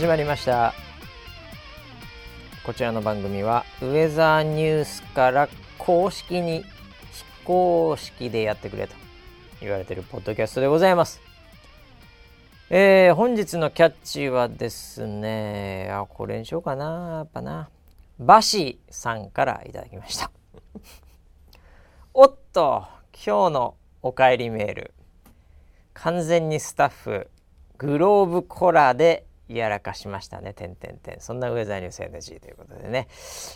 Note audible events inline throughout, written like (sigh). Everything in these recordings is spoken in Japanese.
始まりました。こちらの番組はウェザーニュースから公式に非公式でやってくれと言われてるポッドキャストでございます。えー、本日のキャッチはですねあこれにしようかなやっぱな。バシーさんからいただきました。おっと今日のお帰りメール。完全にスタッフグローブコラでやらかしましたね。てんてんてん。そんなウェザーニュース NG ということでね。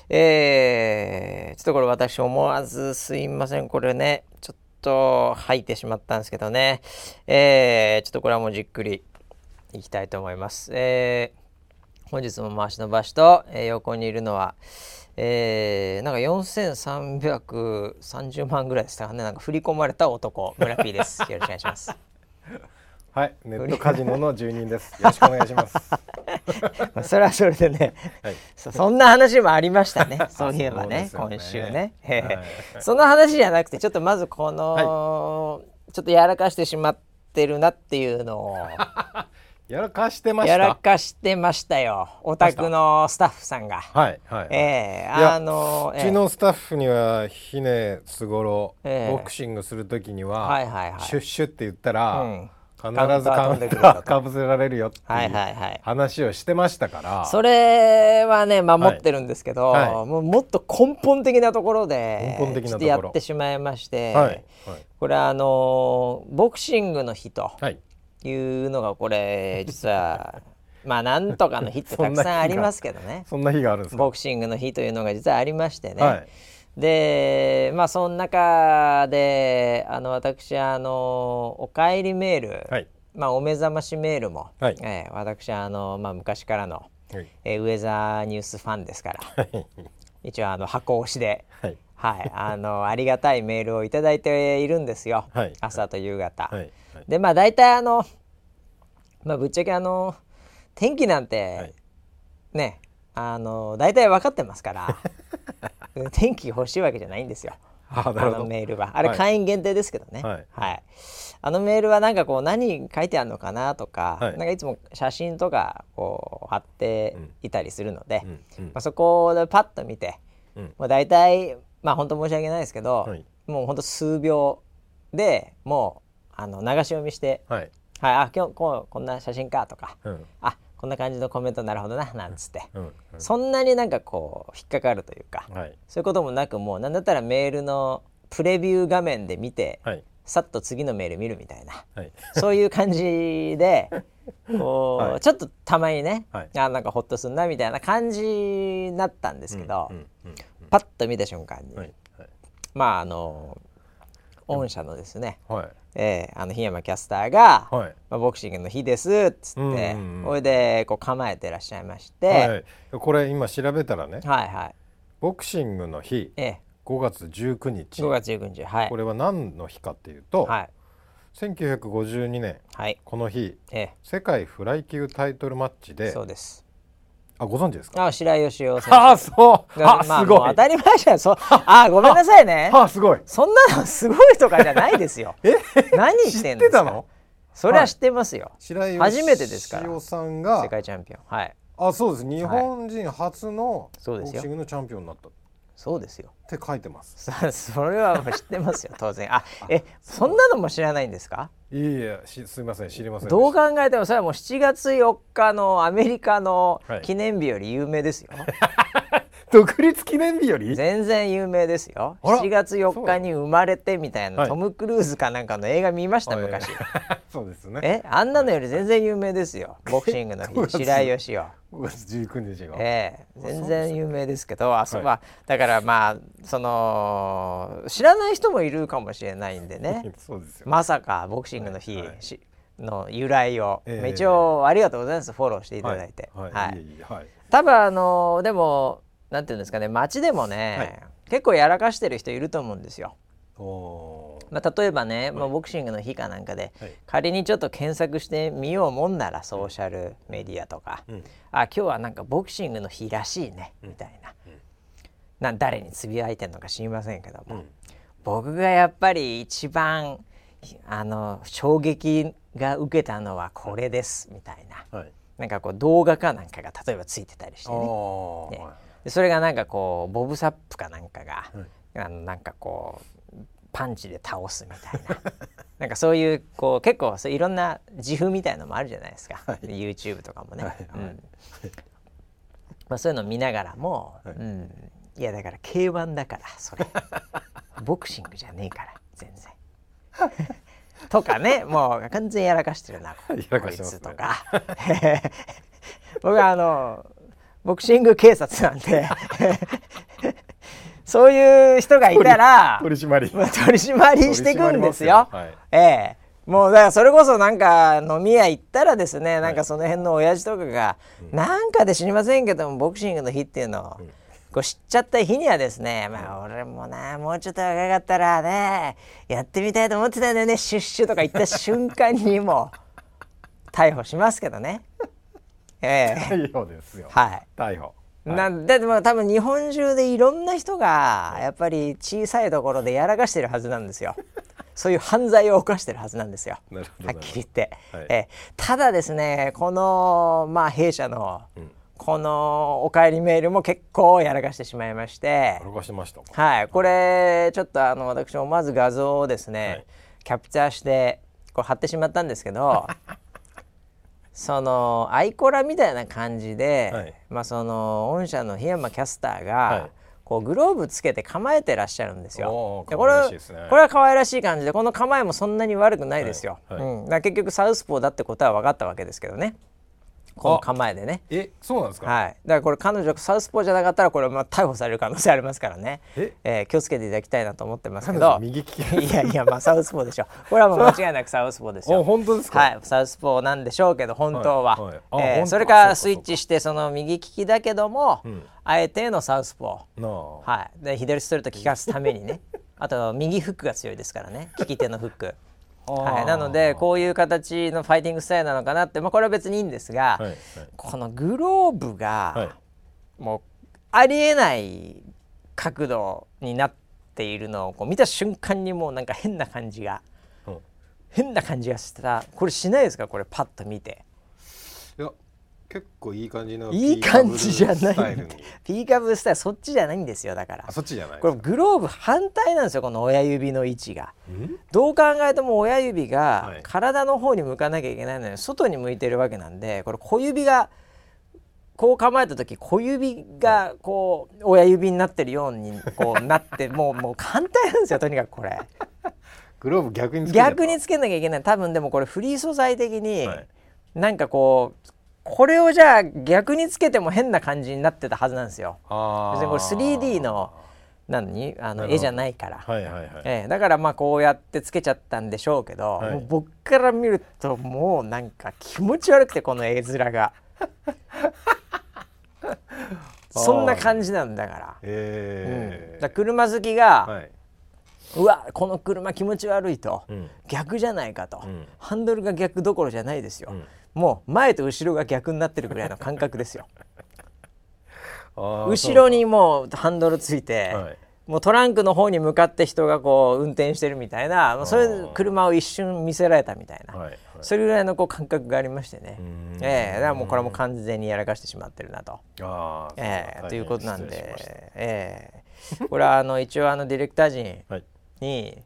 えー、ちょっとこれ私思わずすいません。これね、ちょっと吐いてしまったんですけどね。えー、ちょっとこれはもうじっくりいきたいと思います。えー、本日も回しの場所と、えー、横にいるのは、えー、なんか4330万ぐらいでしたかね。なんか振り込まれた男、村 P です。よろしくお願いします。はい、ネットカジノの住人です。よろしくお願いします。(laughs) それはそれでね、はい、そんな話もありましたね。(laughs) そういえばね、ね今週ね、はい、(laughs) その話じゃなくて、ちょっとまずこの、はい、ちょっとやらかしてしまってるなっていうのを。やらかしてました。やらかしてましたよ。お宅のスタッフさんが。はいはい。ええー、あのうちのスタッフにはひねすごろ、えー、ボクシングするときには、はいはいはい、シュッシュって言ったら。うん必ずカウンターかぶせられるよっていう。(laughs) 話をしてましたから、はいはいはい、それはね守ってるんですけど、はい。はい、もうもっと根本的なところで根本的なやってしまいまして、はい。はい、これあのボクシングの日とい。うのがこれ実は (laughs) まあなんとかの日ってたくさんありますけどね。そんな日があるんですボクシングの日というのが実はありましてね、はいでまあその中であの私あのおかえりメール、はい、まあお目覚ましメールも、はい、えー、私あの、まあ、昔からの、はい、えー、ウェザーニュースファンですから、一応あの箱押しで、はい、はい、あのありがたいメールを頂いているんですよ、はい、朝と夕方。はい。でまあ大体あの、まあ、ぶっちゃけあの天気なんて、ねあの大体分かってますから (laughs) (laughs) 天気欲しいわけじゃないんですよ。あのメールは。あれ会員限定ですけどね、はい、はい、あのメールはなんかこう何書いてあるのかなとか、はい、なんかいつも写真とかこう貼っていたりするので、うん。まあ、そこでパッと見て、うん、もう大体まあ本当申し訳ないですけど、はい、もう本当数秒でもうあの流し読みして、はい、はい、あ今日こうこんな写真かとか、うん、あこんな感じのコメントなるほどななんつって、うんうん、そんなになんかこう引っかかるというか、はい、そういうこともなくもう何だったらメールのプレビュー画面で見て、はい、さっと次のメール見るみたいな、はい、そういう感じでこう、(laughs) はい、ちょっとたまにね、はい、あなんかほっとすんなみたいな感じになったんですけど、うんうんパッと見た瞬間に、まああの御社のですね、はいえー、あの檜山キャスターが、はい、まあ、ボクシングの日ですっつって、うんうんうん、それでこう構えてらっしゃいまして、はい、これ今調べたらね、はいはい、ボクシングの日、ええ、5月19日。5月19日、はい、これは何の日かっていうと、はい、1952年、はい、この日、ええ、世界フライ級タイトルマッチでそうですあご存知ですか？あ白井義雄あそうあ、まあ、すごい当たり前じゃん。そうあごめんなさいね。(laughs) あすごい。そんなのすごいとかじゃないですよ。(laughs) え？何してんですか。の？それは知ってますよ。白井初めてですから。さんが世界チャンピオン。はい。あそうです。日本人初のボクシングのチャンピオンになった。そうですよ。って書いてます。それは知ってますよ当然。あ (laughs) えそんなのも知らないんですか？いいえすみません知りません。どう考えてもそれはもう7月4日のアメリカの記念日より有名ですよ。は (laughs) い独立記念日より？全然有名ですよ。7月4日に生まれてみたいなトム・クルーズかなんかの映画見ました昔。(laughs) そうですね。えあんなのより全然有名ですよ。(laughs) ボクシングの日白井義雄。5月19日が。ええ全然有名ですけどあそは、だからまあその知らない人もいるかもしれないんでね。そうですよ。まさかボクシングの日、の由来を、えー、一応ありがとうございます。フォローしていただいて。はい、はい。はい、多分あのでもなんていうんですかね街でもね、はい、結構やらかしてる人いると思うんですよ。まあ、例えばね、まあ、ボクシングの日かなんかで、はい、仮にちょっと検索してみようもんならソーシャルメディアとか、うん、あ今日はなんかボクシングの日らしいね、みたいな,、な誰につぶやいてるのか知りませんけども、うん、僕がやっぱり一番あの衝撃が受けたのはこれですみたいな、はい、なんかこう動画かなんかが例えばついてたりしてねそれがなんかこうボブ・サップかなんかが、あのなんかこうパンチで倒すみたいな。(laughs) なんかそういうこう結構そういろんな自負みたいのもあるじゃないですか、はい、YouTube とかもね、はいはい、うん。まあ、そういうの見ながらも、はい、うん、いやだから K1 だからそれ。(laughs) ボクシングじゃねえから全然。(laughs) とかねもう完全やらかしてるなこいつとか。僕はあのボクシング警察なんで。(laughs) そういう人がいたら (laughs) 取り締まり。取り締まりしていくんですよ。すよ。はい、ええ。もうだからそれこそなんか飲み屋行ったらですね、なんかその辺の親父とかが、なんかで知りませんけどもボクシングの日っていうのを、こう知っちゃった日にはですね、まあ俺もなもうちょっと若かったらねやってみたいと思ってたんだよねシュッシュとか言った瞬間にも逮捕しますけどね。ええ。ー、逮捕ですよ。はい。逮捕。なんでも多分日本中でいろんな人がやっぱり小さいところでやらかしてるはずなんですよ。(laughs) そういう犯罪を犯してるはずなんですよ。はっきり言って、はい、えただですねこのまあ弊社の、うん。このお帰りメールも結構やらかしてしまいまして。やらかしました。はい。これちょっとあの私もまず画像をですね、はい、キャプチャーしてこう貼ってしまったんですけど (laughs) そのアイコラみたいな感じで、はい、まあその御社の檜山キャスターが、はいこうグローブつけて構えてらっしゃるんですよ。でこれ、ね、これは可愛らしい感じでこの構えもそんなに悪くないですよ。はいはい、うん、だ結局サウスポーだってことは分かったわけですけどね。この構えでね。えそうなんですか？はい。だからこれ彼女サウスポーじゃなかったらこれまあ逮捕される可能性ありますからね。え？えー、気をつけていただきたいなと思ってますけど。右利き。いやいやまあサウスポーでしょ。これはもう間違いなくサウスポーですよ (laughs) 本当ですか？はい。サウスポーなんでしょうけど本当は、はいはい、えー、それからスイッチしてその右利きだけども、うん、あえてのサウスポー、はい、で左ストレート効かすためにね。(laughs) あと右フックが強いですからね。利き手のフックはい、なのでこういう形のファイティングスタイルなのかなって、まあ、これは別にいいんですが、はいはい、このグローブが、もうありえない角度になっているのをこう見た瞬間にもうなんか変な感じが、うん、変な感じがした。これしないですか？これパッと見て。結構いい感じのいい感じじゃないピーカブスタイルそっちじゃないんですよだから。そっちじゃない。これグローブ反対なんですよこの親指の位置が。どう考えても親指が体の方に向かなきゃいけないのに外に向いてるわけなんでこれ小指がこう構えた時小指がこう親指になってるようにこうなって (laughs) もうもう反対なんですよとにかくこれ。グローブ逆につけ逆につけなきゃいけない。多分でもこれフリー素材的に、なんかこうこれをじゃあ逆につけても変な感じになってたはずなんですよ。別にこれ 3D の何？あの絵じゃないから、はいはいはい。ええ、だからまあこうやってつけちゃったんでしょうけど、はい、もう僕から見るともうなんか気持ち悪くてこの絵面が。(laughs) そんな感じなんだから,、えー。うん、だ車好きが、はい、うわこの車気持ち悪いと、うん、逆じゃないかと、うん、ハンドルが逆どころじゃないですよ、もう前と後ろが逆になってるぐらいの感覚ですよ。(laughs) 後ろにもうハンドルついて、はい、もうトランクの方に向かって人がこう運転してるみたいなそれ車を一瞬見せられたみたいな、はいはい、それぐらいのこう感覚がありましてね、えー、だからもうこれも完全にやらかしてしまってるなと。あえー、ということなんで、えー、これはあの一応あのディレクター陣に、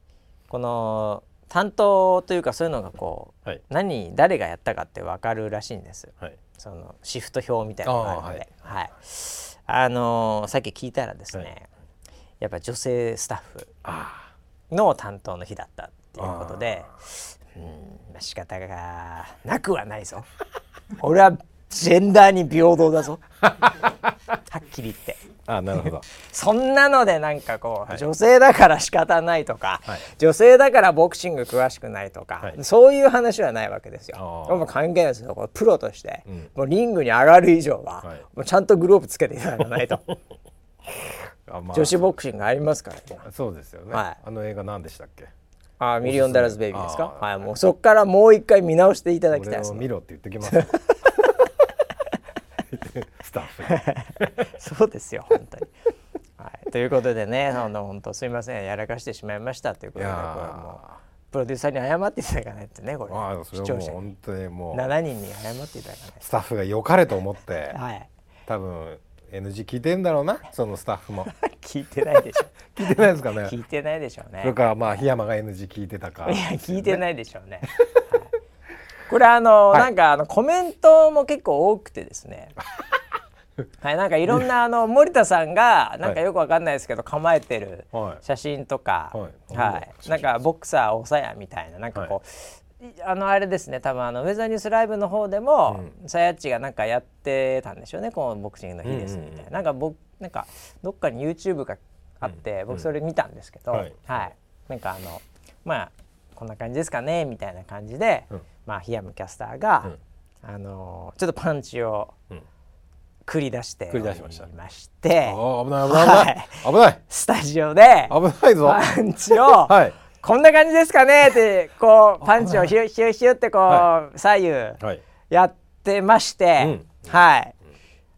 この担当というかそういうのがこう、はい、何誰がやったかって分かるらしいんです、はい、そのシフト表みたいなのがあるので、はい、はい、あのー、さっき聞いたらですね、やっぱ女性スタッフの担当の日だったっていうことでうん仕方がなくはないぞ。(laughs) 俺はジェンダーに平等だぞ。はっきり言って。あなるほど (laughs) そんなのでなんかこう、はい、女性だから仕方ないとか、はい、女性だからボクシング詳しくないとか、はい、そういう話はないわけですよ。もう関係ないですよプロとして、うん、もうリングに上がる以上は、もうちゃんとグローブつけていただかないと。(laughs) まあ、女子ボクシングありますからね。そうですよね。はい、あの映画何でしたっけ？あミリオンダラズベイビーですか？はい、もうそこからもう一回見直していただきたいです、ね。見ろって言ってきます。(laughs) (laughs) スタッフ (laughs) そうですよ本当に。はい、ということでね、あの本当すみませんやらかしてしまいましたということでこれもプロデューサーに謝っていただかないとねこれ。あ視聴者本当にもう。7人に謝っていただかないスタッフが良かれと思って、はい、多分 NG 聞いてんだろうなそのスタッフも。(laughs) 聞いてないでしょ。聞いてないですかね。聞いてないでしょうね。それからまあ檜山が NG 聞いてたか、ね、いや聞いてないでしょうね、はい、これあの、はい、なんかあのコメントも結構多くてですね (laughs) はい、なんかいろんなあの森田さんがなんかよくわかんないですけど構えてる写真とか、はい、なんかボクサーおさやみたいななんかこう、あのあれですね多分あのウェザーニュースライブの方でも、さやっちがなんかやってたんでしょうねこのボクシングの日ですみたいな、なんか僕なんかどっかに YouTube があって、僕それ見たんですけど、はい、なんかあのまあこんな感じですかねみたいな感じで、まあ檜山キャスターが、あのちょっとパンチを、繰り出して繰り出しました。まして。危ない危ない危ない、危ない。スタジオで危ないぞ。パンチを、(laughs) はい、こんな感じですかねってこう (laughs) パンチをヒュッヒュッヒュッってこう、はい、左右やってまして、はい、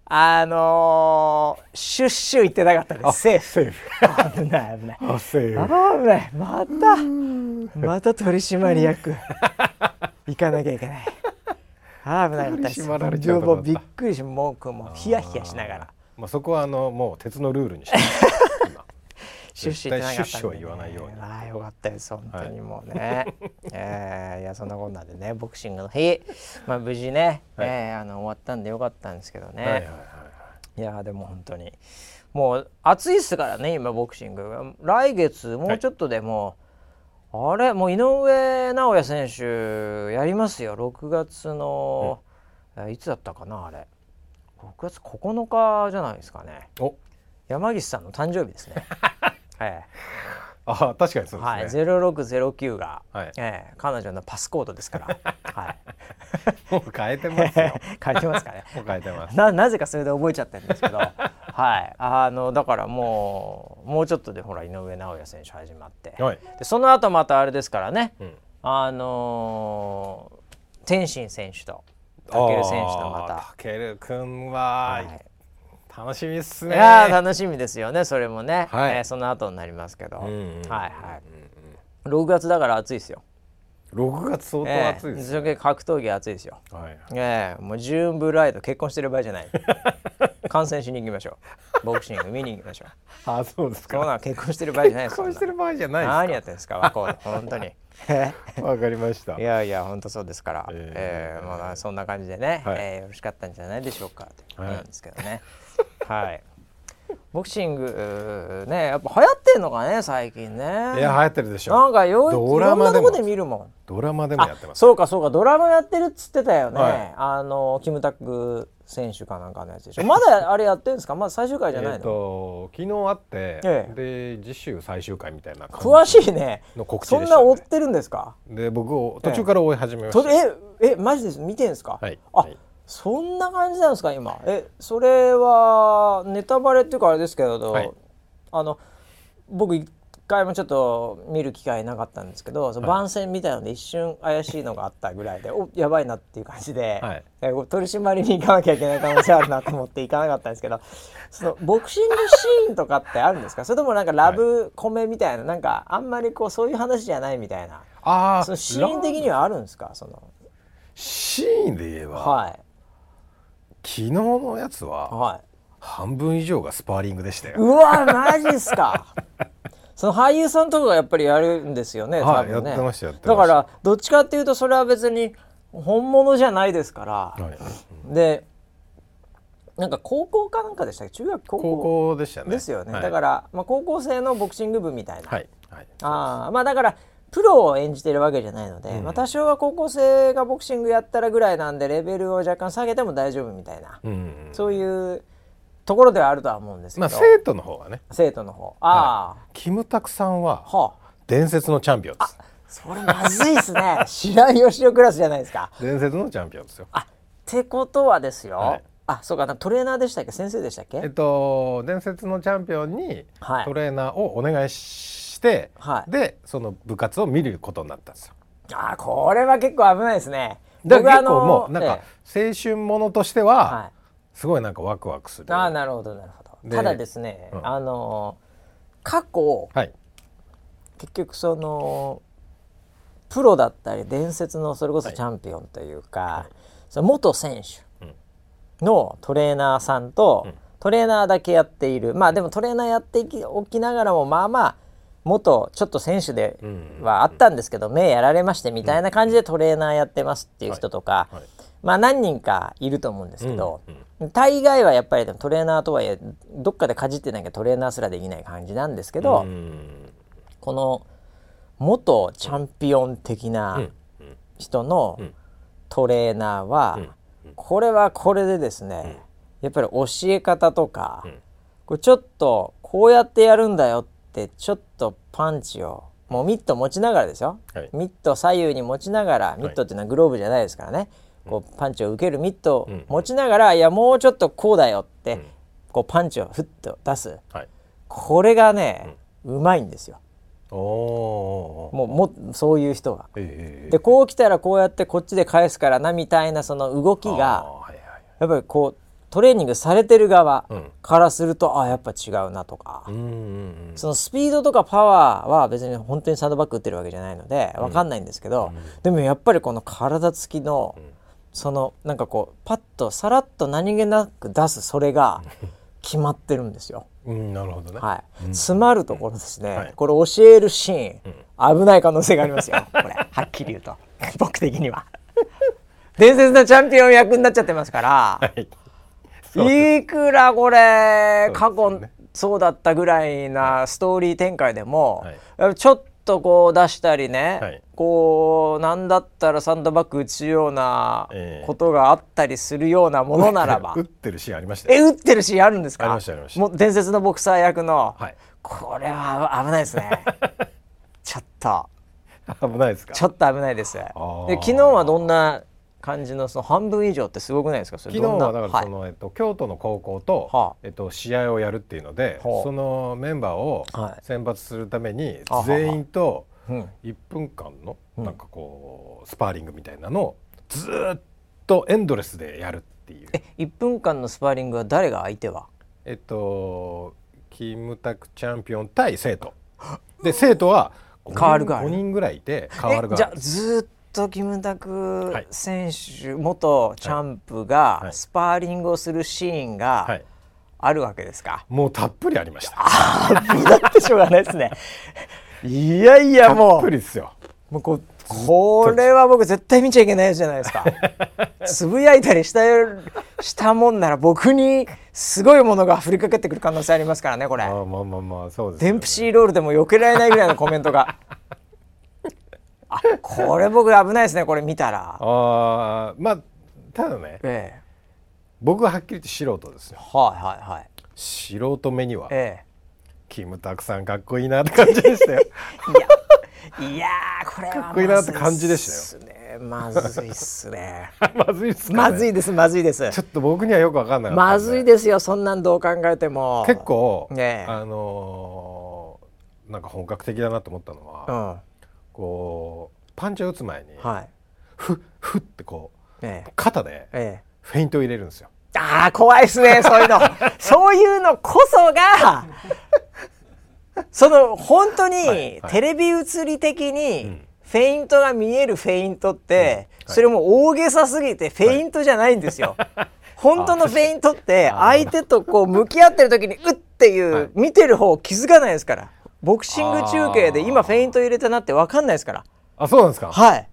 あのー、シュッシュ言ってなかったです。セーフ。セーフ。危ない危ない。危ない。またまた取締役。(laughs) 行かなきゃいけないあ危なかったです。縛られちゃうもうびっくりしもうもうヒヤヒヤしながら。まあそこはあのもう鉄のルールにしてシュッシュ言ってなかったんで、ね、は言わないように。ああよかったです。本当にもうね、はい、えー、いやそんなこんなでねボクシングの日。まあ無事ね、はい、えー、あの終わったんでよかったんですけどね、はいはいはい、い。やでも本当に。もう暑いっすからね今ボクシング。来月もうちょっとでも、はいあれ？もう井上尚弥選手やりますよ。6月の、うん、いつだったかなあれ。6月9日じゃないですかね。山岸さんの誕生日ですね。(laughs) はいあ確かにそうですね、はい、0609が、はい、えー、彼女のパスコードですから、はい、(laughs) もう変えてますよ。(laughs) 変えてますかね。もう変えてます。ななぜかそれで覚えちゃってるんですけど。はい。あのだからもうもうちょっとでほら井上尚弥選手始まって、はい、でその後またあれですからね、うん、あのー、天心選手と武尊選手とまた。武尊君は、はい楽しみっすね。いや楽しみですよねそれもね、はい、えー、その後になりますけど、うんうん、はいはい6月だから暑いですよ。6月相当暑いです、ね、えー、格闘技暑いですよ。はい、えー、もうジューンブライド結婚してる場合じゃない。(laughs) 観戦しに行きましょう。ボクシング見に行きましょう。あ、そうですか。そうな結婚してる場合じゃない結婚してる場合じゃない何やってんですか、わこう本当に。(laughs) わかりました。いやいや本当そうですから、えー、えー、まあそんな感じでね、はい、えー、よろしかったんじゃないでしょうかというんですけどね。はい。ボクシングねやっぱ流行ってんのかね最近ね。いや流行ってるでしょ。なんかよドラマでも。で見るもん。ドラマでもやってます。そうかそうか。ドラマやってるっつってたよね、はい、あのキムタク選手かなんかのやつでしょ。まだあれやってるんですか？まだ最終回じゃないの、えー、と昨日あって、ええ、で次週最終回みたいな詳しいね。の告知、ね、そんな追ってるんですか？で僕途中から追い始めました、えええマジです？見てんですか？はい。あ、はいそんな感じなんですか今？えそれはネタバレっていうかあれですけど、はい、あの僕一回もちょっと見る機会なかったんですけど、その番宣みたいので一瞬怪しいのがあったぐらいでおやばいなっていう感じで、はい、取り締まりに行かなきゃいけない可能性あるなと思って行かなかったんですけどそのボクシングシーンとかってあるんですか？それともなんかラブコメみたいな、なんかあんまりこうそういう話じゃないみたいな。あそのシーン的にはあるんですか？その。シーンで言えば、はい、昨日のやつは、はい、半分以上がスパーリングでしたよ。うわマジっすか。(laughs) その俳優さんとかがやっぱりやるんですよねはい、やってましたやってだからどっちかっていうとそれは別に本物じゃないですから、はい、でなんか高校かなんかでしたっけ？中学高校高校でしたね。ですよね、はい、だから、まあ、高校生のボクシング部みたいな、はいはい、あまあだからプロを演じてるわけじゃないので、うん、まあ、多少は高校生がボクシングやったらぐらいなんでレベルを若干下げても大丈夫みたいな、うん、そういうところではあるとは思うんですけど、まあ、生徒の方はね。生徒の方。ああ、はい、キムタクさんは伝説のチャンピオンです、はあ、それまずいっすね。白井義雄クラスじゃないですか。伝説のチャンピオンですよ。あってことはですよ、はい、あそうかトレーナーでしたっけ？先生でしたっけ？えっと伝説のチャンピオンにトレーナーをお願いしして、はい、でその部活を見ることになったんですよ。あこれは結構危ないですね。だから結構もうなんか青春ものとしてはすごいなんかワクワクする。あなるほどなるほど。ただですね、うん、あの過去、はい、結局そのプロだったり伝説のそれこそチャンピオンというか、はい、その元選手のトレーナーさんと、うん、トレーナーだけやっている。まあでもトレーナーやっておきながらもまあまあ元ちょっと選手ではあったんですけど、目やられましてみたいな感じでトレーナーやってますっていう人とか、まあ何人かいると思うんですけど、大概はやっぱりトレーナーとはいえどっかでかじってなきゃトレーナーすらできない感じなんですけど、この元チャンピオン的な人のトレーナーは、これはこれでですね、やっぱり教え方とか、これちょっとこうやってやるんだよってちょっとパンチをもうミット持ちながらですよ、はい、ミット左右に持ちながらミットっていうのはグローブじゃないですからね、はい、こうパンチを受けるミットを持ちながら、うん、いやもうちょっとこうだよって、うん、こうパンチをふっと出す、はい、これがね、うん、うまいんですよ。もうもそういう人が。えー、でこう来たらこうやってこっちで返すからなみたいなその動きが、はいはい、やっぱりこうトレーニングされてる側からすると、うん、あやっぱ違うなとか、うんうんうん、そのスピードとかパワーは別に本当にサンドバッグ打ってるわけじゃないので分かんないんですけど、うん、でもやっぱりこの体つきの、そのなんかこうパッとさらっと何気なく出すそれが決まってるんですよ。うん、なるほどね、はい、詰まるところですね、はい、これ教えるシーン、危ない可能性がありますよ。これ。(laughs) はっきり言うと。僕的には。(laughs) 伝説のチャンピオン役になっちゃってますから。はいいくらこれ過去そうだったぐらいなストーリー展開でも、はい、ちょっとこう出したりね、はい、こうなんだったらサンドバッグ打つようなことがあったりするようなものならば、えー、打ってるシーンありました、え打ってるシーンあるんですか？ありましたありました。もう伝説のボクサー役の、はい、これは危ないですね。(laughs) ちょっと。危ないですか？ちょっと危ないです。で昨日はどんな感じのその半分以上ってすごくないですか？昨日はだからその、はい、えっと、京都の高校と、はあ、えっと、試合をやるっていうので、はあ、そのメンバーを選抜するために、全員と1分間のなんかこうスパーリングみたいなのをずっとエンドレスでやるっていう。え1分間のスパーリングは誰が相手は？えっとキムタクチャンピオン対生徒。で生徒は変わるが5人ぐらいいて変わるがじゃあずっとキムタク選手、はい、元チャンプがスパーリングをするシーンがあるわけですか、はい、もうたっぷりありました。あだってしょうがないですね。いやいやもう。たっぷりですよ。もうこうこれは僕絶対見ちゃいけないじゃないですか。(laughs) つぶやいたりしたしたもんなら僕にすごいものが降りかけてくる可能性ありますからねこれ。あまあまあまあそうです、ね、デンプシーロールでも避けられないぐらいのコメントがあこれ僕危ないですねこれ見たら。あまあただね、ええ、僕ははっきり言って素人ですよ。はいはいはい。素人目には、ええ、キムタクさんかっこいいなって感じでしたよ。いやいやこれはかっこいいなって感じでしたよ。まずいっすね。(laughs) まずいっす、ね、まずいですまずいです。ちょっと僕にはよくわかんない、まずいですよそんなんどう考えても。結構、ね、あのー、なんか本格的だなと思ったのは、うんこうパンチを打つ前に、はい、ふふってこう、ええ、肩でフェイントを入れるんですよ。ああ怖いですねそういうの。(laughs) そういうのこそが (laughs) その本当にテレビ映り的にフェイントが見えるフェイントって、それも大げさすぎてフェイントじゃないんですよ。本当のフェイントって相手とこう向き合ってる時にうっていう見てる方気づかないですから。ボクシング中継で今フェイント入れたなって分かんないですから。あそうなんですか？はい。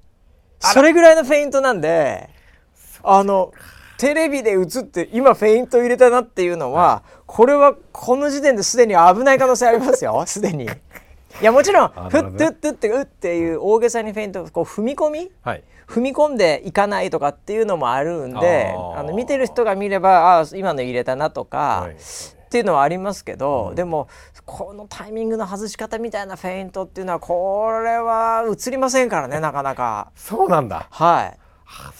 それぐらいのフェイントなんであのテレビで映って今フェイント入れたなっていうのは、はい、これはこの時点ですでに危ない可能性ありますよ。(laughs) すでに。いやもちろんふってふってってうっていう大げさにフェイントこう踏み込み、はい、踏み込んでいかないとかっていうのもあるんであの見てる人が見ればあ今の入れたなとか、はい、っていうのはありますけど、うん、でもこのタイミングの外し方みたいなフェイントっていうのはこれは映りませんからねなかなか。そうなんだ。は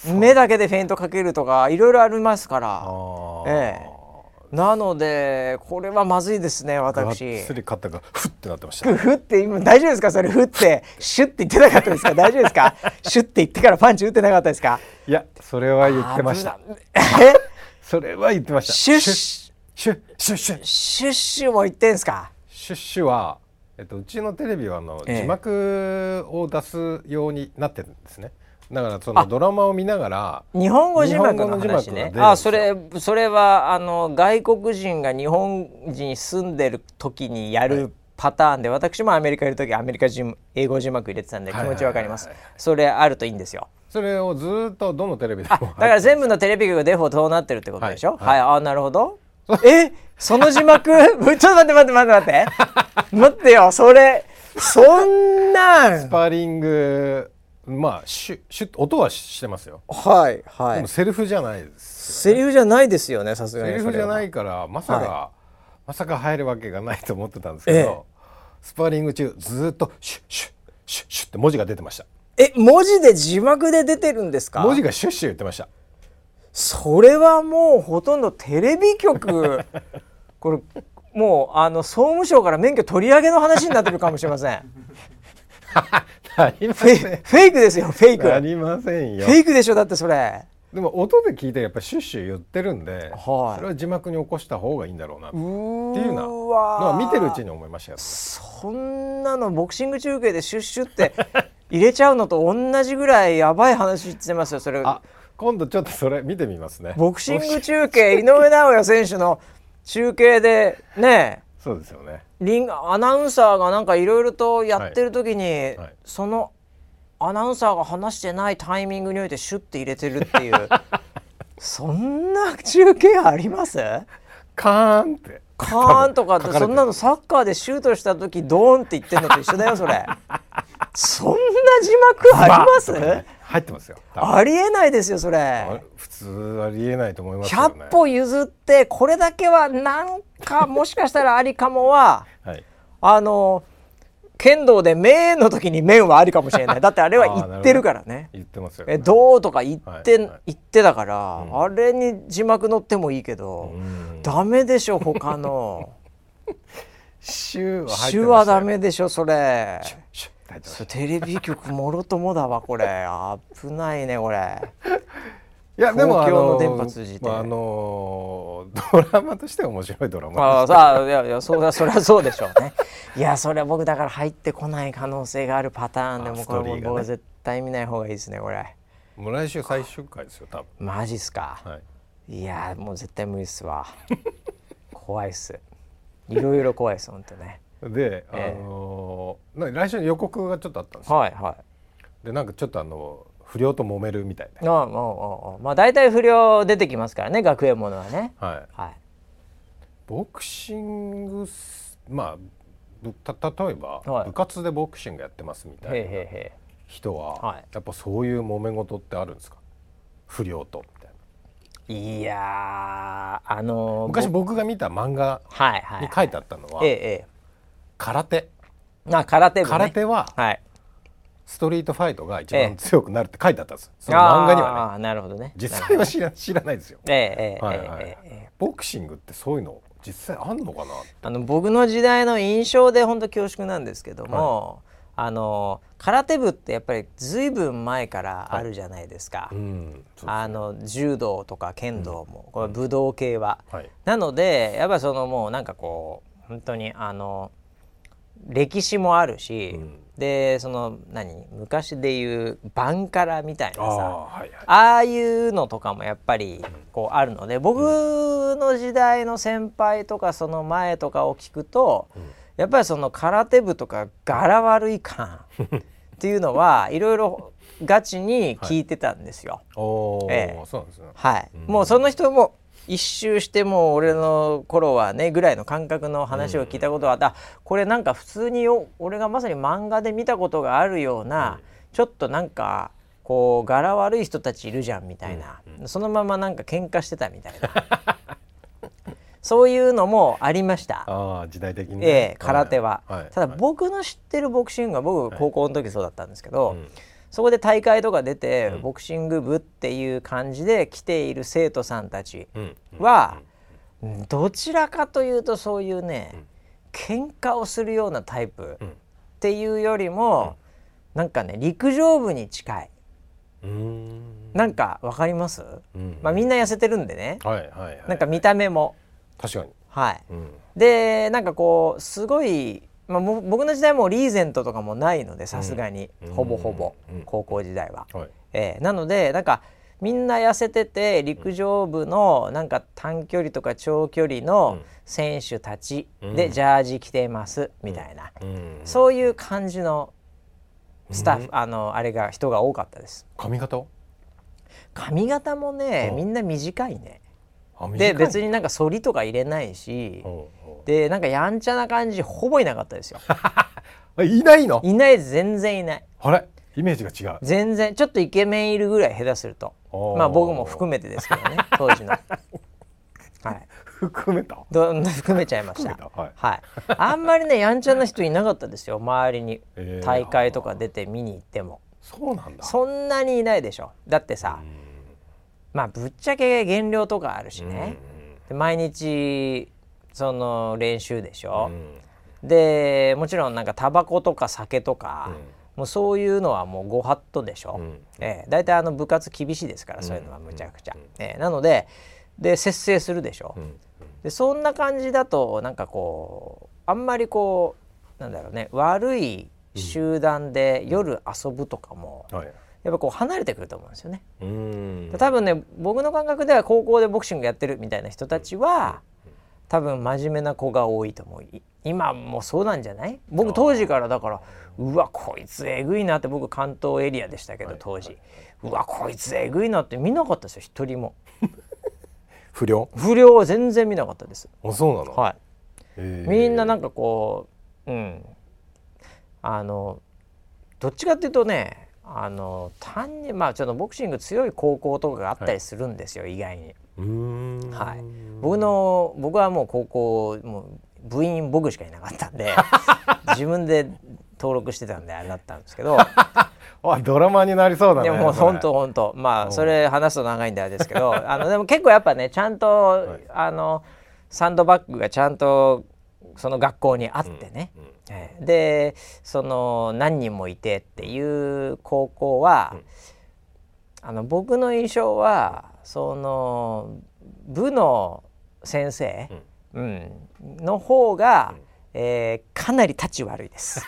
い。目だけでフェイントかけるとかいろいろありますから。ええ。なのでこれはまずいですね私。すり肩がフッてなってました。(laughs) フって今大丈夫ですか？それフってシュッて言ってなかったですか？大丈夫ですか？(laughs) シュッて言ってからパンチ打ってなかったですか？いやそれは言ってました。え？それは言ってました。シュッシュッシュッシュッ。シュッシュも言ってんすか？シュッシュはえっと、うちのテレビはあの、字幕を出すようになってるんですね。だからそのドラマを見ながら日本語字幕の話ね。あそれそれはあの外国人が日本人住んでる時にやるパターンで、はい、私もアメリカいる時アメリカ人英語字幕入れてたんで気持ちわかります、それあるといいんですよ。それをずっとどのテレビでもだから全部のテレビ局デフォそうなってるってことでしょ？はい、はい、あなるほどえその字幕ちょっと待って待って待って待って。待ってよそれそんなスパーリングまあシュシュ音はしてますよ。はいはい。でもセリフじゃないです、ね、セリフじゃないですよねさすがにセリフじゃないからまさか、はい、まさか入るわけがないと思ってたんですけど、ええ、スパーリング中ずっとシュッシュッシュッシュッって文字が出てました。え文字で字幕で出てるんですか？文字がシュッシュ言ってましたそれはもうほとんどテレビ局。(laughs) これもうあの総務省から免許取り上げの話になってるかもしれません。(laughs) なりません。フェイクですよフェイク。なりませんよ。フェイクでしょだってそれ。でも音で聞いてやっぱりシュッシュ言ってるんで、はい、それは字幕に起こした方がいいんだろうなっていうのは見てるうちに思いましたよ、そんなのボクシング中継でシュッシュって入れちゃうのと同じぐらいやばい話ってますよそれ今度ちょっとそれ見てみますね。ボクシング中継 (laughs) 井上尚弥選手の中継でね。そうですよね。リンアナウンサーがなんかいろいろとやってる時に、はい。はい、そのアナウンサーが話してないタイミングにおいてシュッて入れてるっていう。(laughs) そんな中継あります？カーンって。カーンとかってそんなのサッカーでシュートした時ドーンって言ってんのと一緒だよそれそんな字幕あります、ね、入ってますよ。ありえないですよそれ。普通ありえないと思いますよ、ね、100歩譲ってこれだけはなんかもしかしたらありかもは、はい、あの剣道で麺の時に麺はありかもしれない。(laughs) だってあれは言ってるからね。言ってますよ、ね、えどうとか言って、はいはい、言ってたから、うん、あれに字幕載ってもいいけど、うダメでしょ他の。(laughs) 手話はダメでしょそれテレビ局もろともだわこれ。危ないねこれ。(laughs) いやでもあの電波通じて、あのドラマとしては面白いドラマあさあいやいやそうだそれはそうでしょうね。いやそれは僕だから入ってこない可能性があるパターンでもこれも僕は絶対見ない方がいいですねこれ。もう来週最終回ですよ多分。マジっすか、はい、いやもう絶対無理っすわ。怖いっす。いろいろ怖いっす本当ねで、えー、あのー、来週の予告がちょっとあったんですよ。はいはい。でなんかちょっとあの不良と揉めるみたいな。ああああまあ大体不良出てきますからね学園ものはね。はい、はい、ボクシングまあた例えば、はい、部活でボクシングやってますみたいな人は、はい、やっぱそういう揉め事ってあるんですか？不良とみたいな。いやあのー、昔僕が見た漫画に書いてあったのは、ええ、空手。あ空手、ね、空手は、はい、ストリートファイトが一番強くなるって書いてあったんです、その漫画にはね。なるほどね。実際は知ら知らないですよ、ええはいはい。ええ。ボクシングってそういうの実際あんのかなあの僕の時代の印象で本当恐縮なんですけども、はい、あの空手部ってやっぱりずいぶん前からあるじゃないですか、はいうんね、あの柔道とか剣道も、うん、これ武道系は、はい、なのでやっぱりそのもうなんかこう本当にあの歴史もあるし、うん。でその何？昔でいうバンカラみたいなさあはいはい、ああいうのとかもやっぱりこうあるので僕の時代の先輩とかその前とかを聞くと、うん、やっぱりその空手部とか柄悪い感っていうのは (laughs) いろいろガチに聞いてたんですよ。はい、ええ、そうですね。はい、うん、もうその人も一周しても俺の頃はねぐらいの感覚の話を聞いたことがあった、うん、これなんか普通に俺がまさに漫画で見たことがあるような、うん、ちょっとなんかこう柄悪い人たちいるじゃんみたいな、うん、そのままなんか喧嘩してたみたいな。(laughs) そういうのもありました。あ時代的に、ね、ええ空手は、はい。はい、ただ僕の知ってるボクシングは僕高校の時そうだったんですけど、はいそこで大会とか出て、ボクシング部っていう感じで来ている生徒さんたちは、どちらかというとそういうね、喧嘩をするようなタイプっていうよりも、うなんかね陸上部に近い。なんかわかります、まあみんな痩せてるんでね、なんか見た目も。確かに。はい、うん、でなんかこうすごいまあ、僕の時代もリーゼントとかもないのでさすがに、ほぼほぼ、高校時代は。はい、えー、なのでなんかみんな痩せてて陸上部のなんか短距離とか長距離の選手たちでジャージ着てますみたいな、そういう感じのスタッフ、あのあれが人が多かったです。髪型髪型もねみんな短いね。で別になんか反りとか入れないしでなんかやんちゃな感じほぼいなかったですよ。(laughs) いないの？いない全然いない。あれ？イメージが違う。全然ちょっとイケメンいるぐらい下手すると。まあ僕も含めてですけどね (laughs) 当時の。はい。含めた？ど含めちゃいました、はい、はい、あんまりねやんちゃな人いなかったですよ。周りに、大会とか出て見に行っても。そうなんだ。そんなにいないでしょ。だってさ、まあぶっちゃけ減量とかあるしね、で毎日その練習でしょ、うん、でもちろんなんかタバコとか酒とか、うん、もうそういうのはもうご法度でしょ、うん、えー、大体あの部活厳しいですからそういうのはむちゃくちゃ、えー、なのでで節制するでしょ、でそんな感じだとなんかこうあんまりこうなんだろうね悪い集団で夜遊ぶとかも、はい。やっぱこう離れてくると思うんですよね。多分ね僕の感覚では高校でボクシングやってるみたいな人たちは多分真面目な子が多いと思う。今もそうなんじゃない？僕当時からだからうわこいつえぐいなって僕関東エリアでしたけど当時、うわこいつえぐいなって見なかったですよ一人も。(laughs) 不良？不良は全然見なかったです。あそうなの？はい。みんななんかこううん。あのどっちかっていうとねあの単にまあちょっとボクシング強い高校とかがあったりするんですよ、はい、意外に。はい、僕の僕はもう高校もう部員僕しかいなかったんで (laughs) 自分で登録してたんであれだったんですけど。(laughs) ドラマになりそうだねでも本当本当。まあそれ話すと長いんであれですけど (laughs) あのでも結構やっぱねちゃんと、はい、あのサンドバッグがちゃんとその学校にあってね、うんうん。えー、でその何人もいてっていう高校は、うん、あの僕の印象はその部の先生、うん、うん、の方が、うん、えー、かなり立ち悪いです。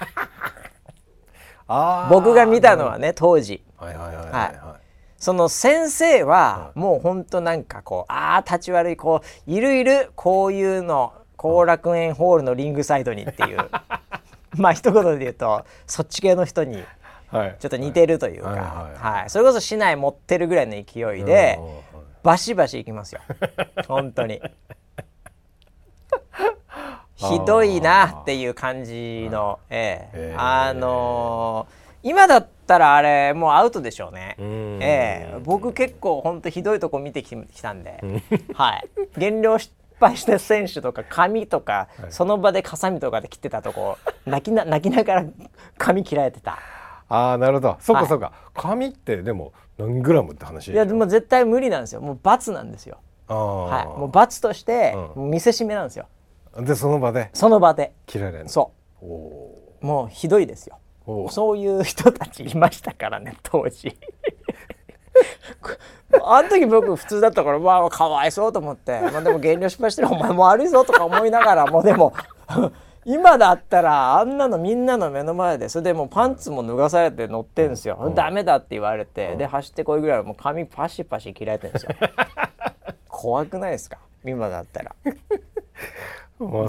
(laughs) 僕が見たのはね当時。はいはいはいはい、はい。その先生はもうほんとなんかこうああ立ち悪いこういるいるこういうの後楽園ホールのリングサイドにっていう。(laughs) まあ一言で言うとそっち系の人にちょっと似てるというか、はいそれこそ市内持ってるぐらいの勢いでバシバシいきますよ。(laughs) 本当に。ひどいなっていう感じの、ええ。あのー、今だったらあれもうアウトでしょうね。ええ。僕結構本当ひどいとこ見てきたんで、はい。減量し敗した選手とか髪とか、はい、その場でハサミとかで切ってたとこ泣きな泣きながら髪切られてた。ああなるほど。そうかそうか、はい、髪ってでも何グラムって話いやでも絶対無理なんですよ。もう罰なんですよ。はい。もう罰として見せしめなんですよ、うん、でその場で？その場で。切られるそう。もうひどいですよ。そういう人たちいましたからね当時。(laughs) あの時僕普通だったからまあかわいそうと思って、まあ、でも減量失敗してる。お前も悪いぞとか思いながらもうでも今だったらあんなのみんなの目の前でそれでもうパンツも脱がされて乗ってんですよ、うん、ダメだって言われて、うん、で走ってこいぐらいもう髪パシパシ切られてるんですよ。(laughs) 怖くないですか？今だったら。(laughs)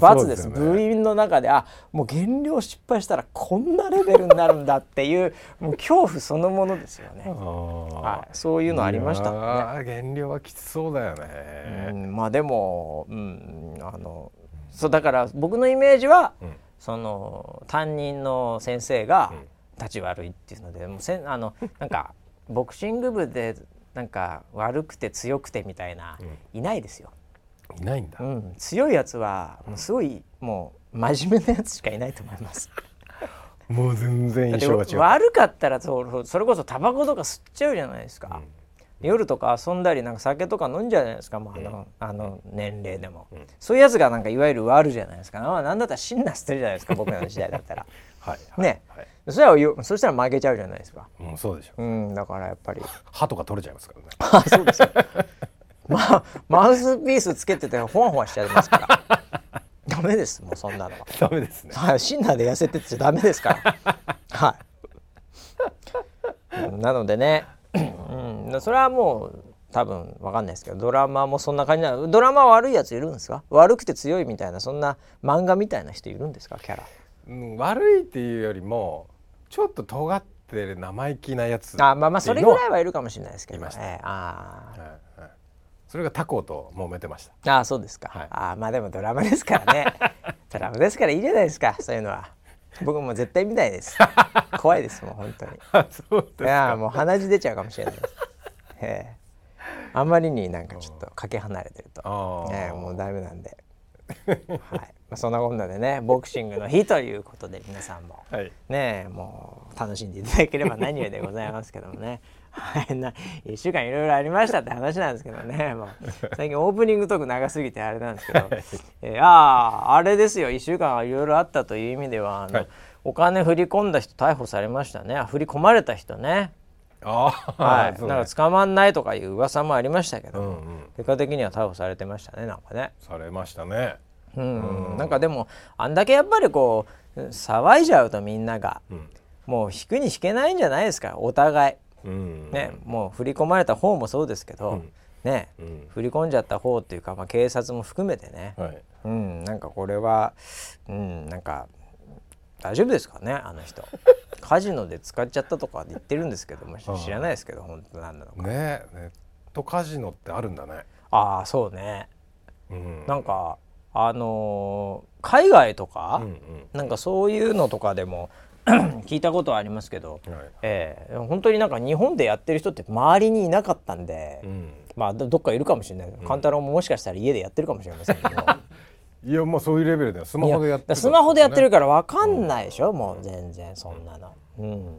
罰です、ね、部員の中であもう減量失敗したらこんなレベルになるんだっていうもう恐怖そのものですよね、はい、そういうのありましたね。減量はきつそうだよね、うん、まあでも、うん、あのそうだから僕のイメージは、うん、その担任の先生が立ち悪いっていうのでもうせんあのなんか (laughs) ボクシング部でなんか悪くて強くてみたいな、いないですよ。いないんだ、うん、強いやつはもうすごいもう真面目なやつしかいないと思います。(laughs) もう全然印象が違う。悪かったらそそれこそタバコとか吸っちゃうじゃないですか、うん、夜とか遊んだりなんか酒とか飲んじゃうじゃないですか、もうあの,、あの年齢でも、うん、そういうやつがなんかいわゆる悪じゃないですか、まあ、なんだったら死んだ捨てるじゃないですか。僕らの時代だったら。(laughs) はい、ね、はい、そしたらそしたら負けちゃうじゃないですか、うん、そうでしょう、うん、だからやっぱり。歯とか取れちゃいますからね。あ (laughs) そうですよ。まあ、マウスピースつけててほわほわしちゃいますから。(laughs) ダメですもうそんなのは。ダメですね。はいシンナーで痩せてっちゃダメですから。はい。なのでね、うん、それはもう多分わかんないですけどドラマもそんな感じなドラマ悪いやついるんですか？悪くて強いみたいなそんな漫画みたいな人いるんですか？キャラ、うん、悪いっていうよりもちょっと尖ってる生意気なやつあまあまあそれぐらいはいるかもしれないですけど、ね、えー、ああ、はいはい、それがタコと揉めてました。ああそうですか、はい、あまあでもドラマですからね。(laughs) ドラマですからいいじゃないですかそういうのは僕も絶対見ないです。怖いですもん本当に。(laughs) そうですいやもう鼻血出ちゃうかもしれないです。ええ。あまりになんかちょっとかけ離れてると、ね、もうダメなんで、はい。まあ、そんなこんなでねボクシングの日ということで皆さんも、はい、ねもう楽しんでいただければ何よりでございますけどもね。はい、な1週間いろいろありましたって話なんですけどね。最近オープニングトーク長すぎてあれなんですけど、(laughs) えー、あああれですよ。1週間いろいろあったという意味ではあの、はい、お金振り込んだ人逮捕されましたね。振り込まれた人ね。あはい、(laughs) なんか捕まんないとかいう噂もありましたけど、うんうん、結果的には逮捕されてましたねなんかね。されましたね。うん、うん、なんかでもあんだけやっぱりこう騒いじゃうとみんなが、うん、もう引くに引けないんじゃないですか。お互い、ね、もう振り込まれた方もそうですけど、うん、ね、うん、振り込んじゃった方っていうか、まあ、警察も含めてね、はい、うん、なんかこれは、うん、なんか大丈夫ですかねあの人。(laughs) カジノで使っちゃったとか言ってるんですけども知らないですけど本当なんなのか。ねネットカジノってあるんだね。ああそうね、うん、なんかあのー、海外とか、うんうん、なんかそういうのとかでも (clears throat) 聞いたことはありますけど、はい、えー、本当になんか日本でやってる人って周りにいなかったんで、うん、まあどっかいるかもしれない、うん、勘太郎ももしかしたら家でやってるかもしれませんけど。(laughs) いやもうそういうレベルでスマホでやってる、ね、スマホでやってるから分かんないでしょ、うん、もう全然そんなの。うん、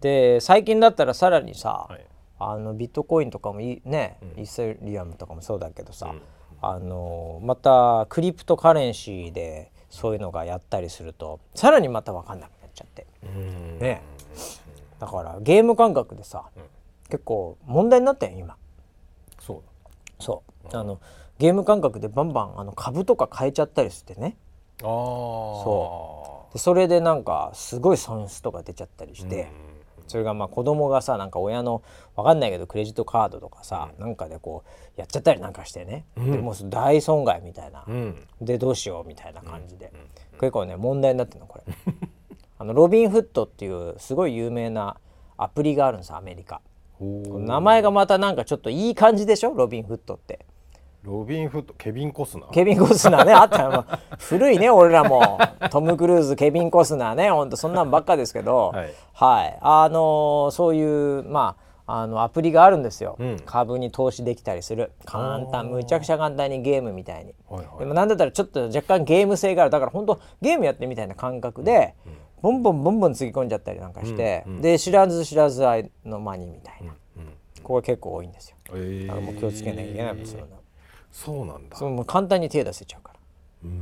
で最近だったらさらにさ、はい、あのビットコインとかもいね、イーセリアムとかもそうだけどさ、あのまたクリプトカレンシーでそういうのがやったりするとさらにまた分かんなくなっちゃって。ね、だからゲーム感覚でさ、結構問題になったよ今。そう。そう。あのゲーム感覚でバンバンあの株とか変えちゃったりしてね。あそう。それでなんかすごい損失とか出ちゃったりして、うん、それがまあ子供がさなんか親のわかんないけどクレジットカードとかさ、うん、なんかでこうやっちゃったりなんかしてね、うん、でもう大損害みたいな、うん、でどうしようみたいな感じで、結構ね問題になってるのこれ。(laughs) あのロビンフットっていうすごい有名なアプリがあるんですアメリカ。名前がまたなんかちょっといい感じでしょ？ロビンフットってロビン・フットケビン・コスナー？ケビン・コスナーね。あった。よ古いね俺らも。トム・クルーズケビン・コスナーね。ほんとそんなんばっかですけど、はい、はい、あのー、そういうまああのアプリがあるんですよ、うん、株に投資できたりする。簡単むちゃくちゃ簡単にゲームみたいに、はいはい、でもなんだったらちょっと若干ゲーム性がある。だから本当ゲームやってみたいな感覚で、うん、ボンボンボンボンつぎ込んじゃったりなんかして、うん。うん、で知らず知らず愛の間にみたいな、うん。うん、ここ結構多いんですよ、えー、だからもう気をつけなきゃいけないんですよそうなんだ。その簡単に手出せちゃうから。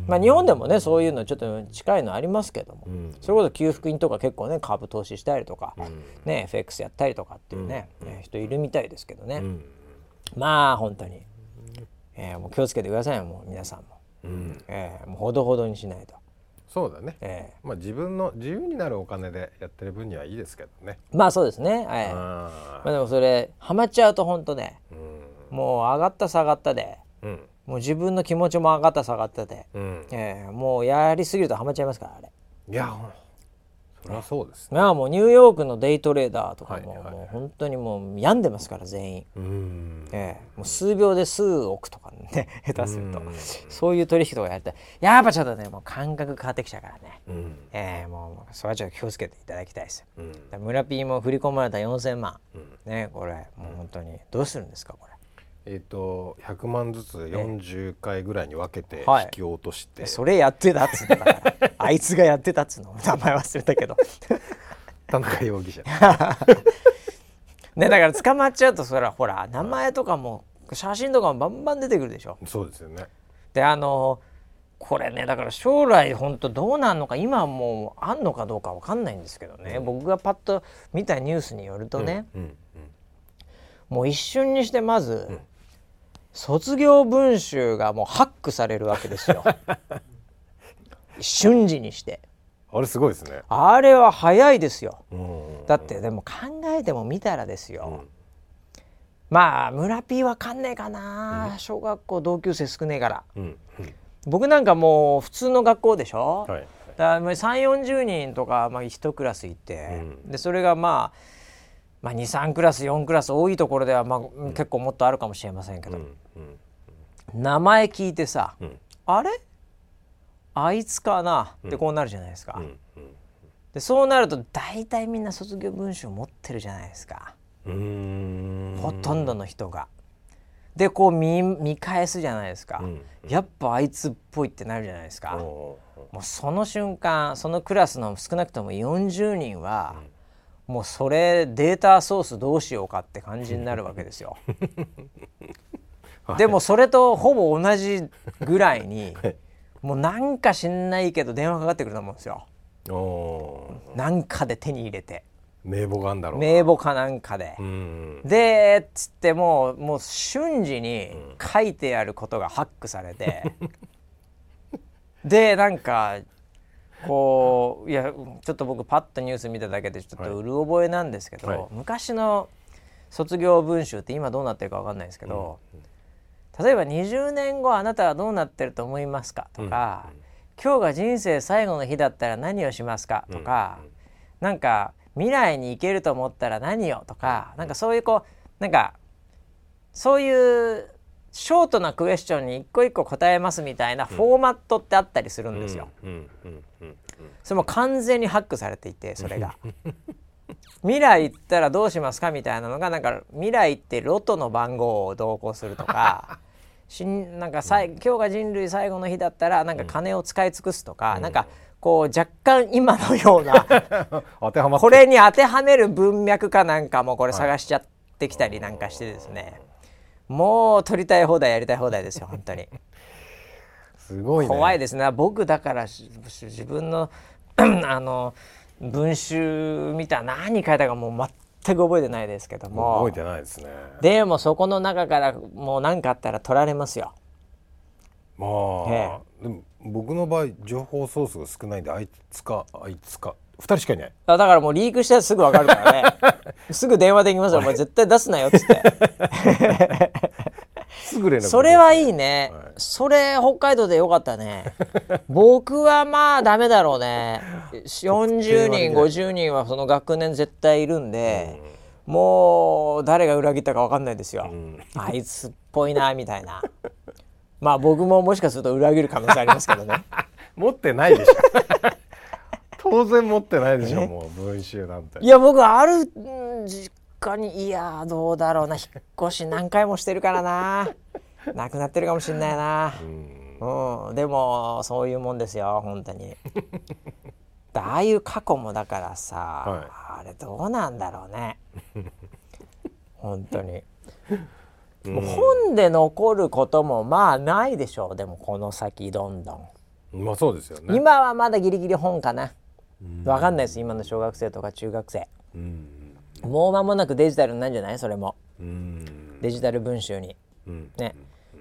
まあ、日本でもねそういうのちょっと近いのありますけども、うん、それこそ給付金とか結構ね株投資したりとか、うん、ね FX やったりとかっていうねうん、ね人いるみたいですけどね、まあ本当に、えー、もう気をつけてくださいもう皆さんも、うん。えー、もうほどほどにしないと。そうだね、えー、まあ自分の自由になるお金でやってる分にはいいですけどね。まあそうですね、はい、まあでもそれハマっちゃうと本当ね、もう上がった下がったでうん、もう自分の気持ちも上がった下がったで、うん、えー、もうやりすぎるとはまっちゃいますからあれ。いやそりゃそうですね、まあもうニューヨークのデイトレーダーとかも,、もう本当にもう病んでますから全員、うん。えー、もう数秒で数億とかね (laughs) 下手すると。そういう取引とかやってやっぱちょっとねもう感覚変わってきちゃうからね、うん、えー、もうそれはちょっと気をつけていただきたいです、うん、村 P も振り込まれた4000万、うん、ねこれもう本当にどうするんですかこれえーと、と100万ずつ40回ぐらいに分けて引き落として、はい、それやってたっつうのだから。(laughs) あいつがやってたっつうの。名前忘れたけど。田中容疑者。(laughs) ねだから捕まっちゃうとそれはほら名前とかも写真とかもバンバン出てくるでしょ。そうですよね。であのこれねだから将来本当どうなんのか今もうあんのかどうか分かんないんですけどね、うん、僕がパッと見たニュースによるとね、うんうんうん、もう一瞬にしてまず、卒業文集がもうハックされるわけですよ。(laughs) 瞬時にして。あれすごいですね。あれは早いですよ。だってでも考えてもみたらですよ、うん、まあ村 P わかんねえかな、うん、小学校同級生少ねえから、うん、僕なんかもう普通の学校でしょ、はい、だ3 4 0人とか、まあ、1クラスいて、でそれがまあまあ、23クラス4クラス多いところでは、まあ、結構もっとあるかもしれませんけど、名前聞いてさ、あれ？あいつかな？ってこうなるじゃないですか。でそうなると大体みんな卒業文集持ってるじゃないですか。ほとんどの人が。でこう見見返すじゃないですか、うんやっぱあいつっぽいってなるじゃないですか。もうその瞬間そのクラスの少なくとも40人は、うん、もうそれデータソースどうしようかって感じになるわけですよ。(laughs) でもそれとほぼ同じぐらいに、(laughs) もうなんか知んないけど電話かかってくると思うんですよ。なんかで手に入れて。名簿があんだろう名簿かなんかで、うん、でっつってもうもう瞬時に書いてあることがハックされて、(laughs) うん、でなんかこういやちょっと僕パッとニュース見ただけでちょっとうる覚えなんですけど、はい、昔の卒業文集って今どうなってるか分かんないですけど、うん、例えば20年後あなたはどうなってると思いますかとか、今日が人生最後の日だったら何をしますかとか、うん、なんか未来に行けると思ったら何をとかなんかそういうこうなんかそういうショートなクエスチョンに一個一個答えますみたいなフォーマットってあったりするんですよ。それも完全にハックされていてそれが。未来行ったらどうしますかみたいなのがなんか未来ってロトの番号を同行するとか (laughs) しんなんかさい今日が人類最後の日だったらなんか金を使い尽くすとか、うん、なんかこう若干今のような (laughs) これに当てはめる文脈かなんかもこれ探しちゃってきたりなんかしてですね、はい、もう取りたい放題やりたい放題ですよ本当に。(laughs) すごい、ね、怖いですね。僕だから自分の (clears throat) あの文集見た何書いたかもう全く覚えてないですけども。覚えてないですね。でもそこの中からもう何かあったら取られますよ。まあ、ええ、でも僕の場合情報ソースが少ないんであいつかあいつか。2人しかいない。だからもうリークしたらすぐ分かるからね (laughs) すぐ電話できますよ。お前絶対出すなよっつって。(laughs) すぐ連絡それはいいね、はい、それ北海道でよかったね。(laughs) 僕はまあダメだろうね。40人50人はその学年絶対いるんで、うん、もう誰が裏切ったか分かんないですよ、うん、あいつっぽいなみたいな。まあ僕ももしかすると裏切る可能性ありますけどね。(laughs) 持ってないでしょ当然持ってないでしょもう文集なんて。いや僕ある実家にいやどうだろうな。引っ越し何回もしてるからな。(laughs) なくなってるかもしんないな。うん。でもそういうもんですよ本当に。ああいう過去もだからさ、はい、あれどうなんだろうね。(laughs) 本当に。もう本で残ることもまあないでしょう。でもこの先どんどん。まあそうですよね。今はまだギリギリ本かな分かんないです。今の小学生とか中学生。もう間もなくデジタルなんじゃない？それも。デジタル文集に。ね。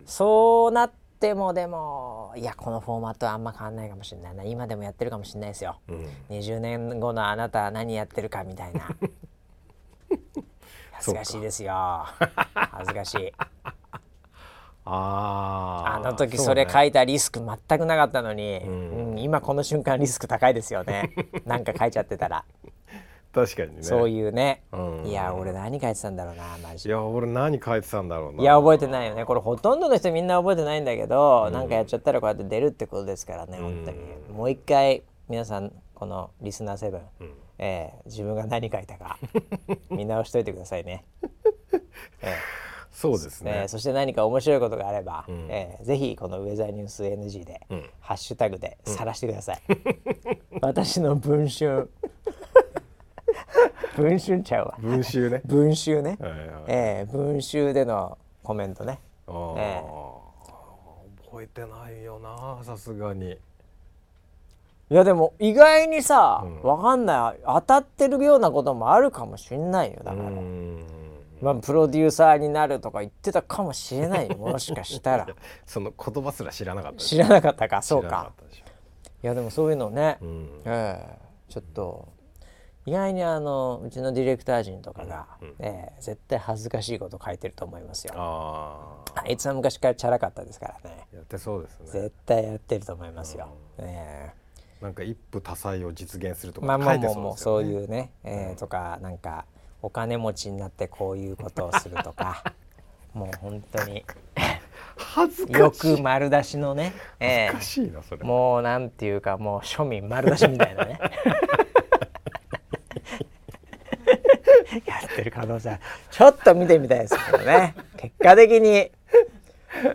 そうなってもでもいやこのフォーマットはあんま変わんないかもしれないな。今でもやってるかもしれないですよ、うん、20年後のあなたは何やってるかみたいな。(laughs) 恥ずかしいですよ。恥ずかしいああの時それ書いたリスク全くなかったのに、うん、うん、今この瞬間リスク高いですよね。(laughs) なんか書いちゃってたら。確かにね。そういうね、うん、いや俺何書いてたんだろうなマジいや俺何書いてたんだろうな。いや覚えてないよね。これほとんどの人みんな覚えてないんだけど、うん、なんかやっちゃったらこうやって出るってことですからね、うん、本当に。もう一回皆さんこのリスナー7、うん。えー、自分が何書いたか (laughs) 見直しといてくださいね。えーそうですね、えー、そして何か面白いことがあれば、うん、えー、ぜひこのウェザーニュース NG で、うん、ハッシュタグで晒してください。うん、私の文春 (laughs) 文春ちゃうわ。文集ね。文集ね。はいはい、えー、文集でのコメントね。えー、覚えてないよなさすがに。いやでも意外にさ、うん、分かんない当たってるようなこともあるかもしんないよだから。まあ、プロデューサーになるとか言ってたかもしれないよ。(laughs) もしかしたら。その言葉すら知らなかった知らなかったか。そうか。いやでもそういうのね、うん、えー、ちょっと意外にあのうちのディレクター陣とかが、うんえー、絶対恥ずかしいこと書いてると思いますよ。ああいつは昔からチャラかったですからね。やってそうですね。絶対やってると思いますよ、うん、えー、なんか一夫多妻を実現するとか書いてそうですよね、まあ、もうそういうね、えー、とかなんかお金持ちになってこういうことをするとか。(laughs) もう本当に。恥ずかよく丸出しのね、えー、恥ずかしいなそれ。もうなんていうかもう庶民丸出しみたいなね。(laughs) やってる可能性ちょっと見てみたいですけどね。結果的に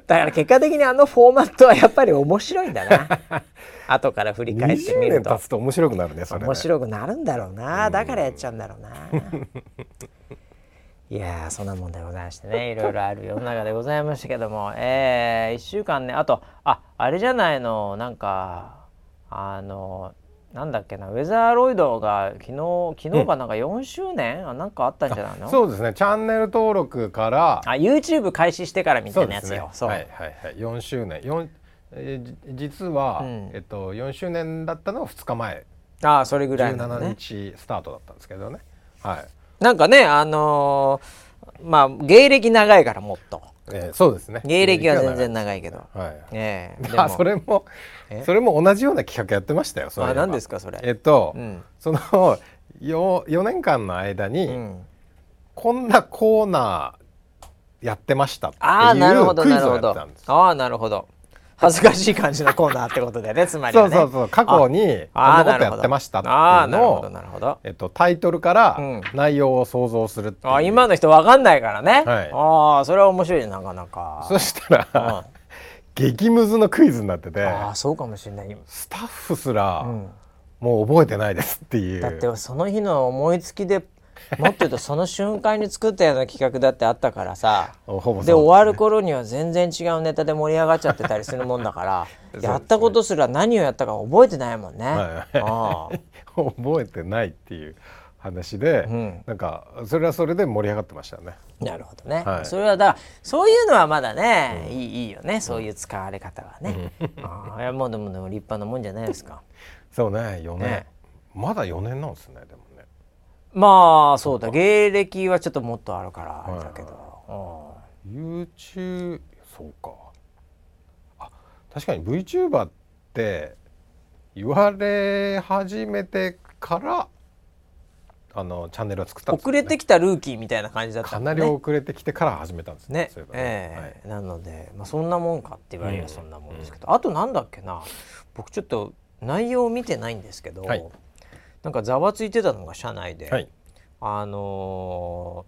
だから結果的にあのフォーマットはやっぱり面白いんだな。(laughs) 後から振り返ってみると。と面白くなるねそれね。面白くなるんだろうな。だからやっちゃうんだろうな。(laughs) いやそんなもんでございましてね。いろいろある世の中でございましたけども。えー、1週間ね。あとああれじゃないの。なんかあのなんだっけなウェザーロイドが昨日昨日かなん。か4周年、うん、あなんかあったんじゃないの？そうですね。チャンネル登録からあ YouTube 開始してからみたいなやつよ。そう、ね、はいはいはい。4周年。4、えー、実は、うん、えっと、4周年だったのは2日前。ああそれぐらい、ね、17日スタートだったんですけどね。はい。なんかねあのー、まあ芸歴長いからもっと。えー、そうですね。芸歴は全然長いけど、はい、え。(laughs) ー、あそれもそれも同じような企画やってましたよそれあ何ですかそれ？えっと、うん、その 4, 4年間の間に、うん、こんなコーナーやってましたっていうクイズをやったんですああなるほど。恥ずかしい感じのコーナーってことでねつまり、ね、(laughs) そうそうそう過去にこんなことやってましたっていうのをえっと、タイトルから内容を想像するっていう、あ今の人わかんないからね、はい、ああそれは面白いなかなか。そしたら、うん、激ムズのクイズになっててあそうかもしれない。スタッフすら、うん、もう覚えてないですっていう。だってその日の思いつきでもっと言うとその瞬間に作ったような企画だってあったからさ。(laughs) で、ね、終わる頃には全然違うネタで盛り上がっちゃってたりするもんだから (laughs) やったことすら何をやったか覚えてないもんね。はい、(laughs) 覚えてないっていう話で、うん、なんかそれはそれで盛り上がってましたね。なるほどね。はい、それはだそういうのはまだね、うん、いいいいよね。そういう使われ方はね。うん、ああもうでもでも立派なもんじゃないですか。そうね4年、ね、まだ4年なんですねでも。まあそうだ。芸歴はちょっともっとあるからあれだけど、うん、YouTube そうか。あ確かに VTuber って言われ始めてからあのチャンネルを作ったね、遅れてきたルーキーみたいな感じだった、ね、かなり遅れてきてから始めたんですね。ね。えー、はい、なので、まあ、そんなもんかって言われればそんなもんですけど、うん、あとなんだっけな。僕ちょっと内容を見てないんですけど、はい、なんかざわついてたのが社内で、はい、あの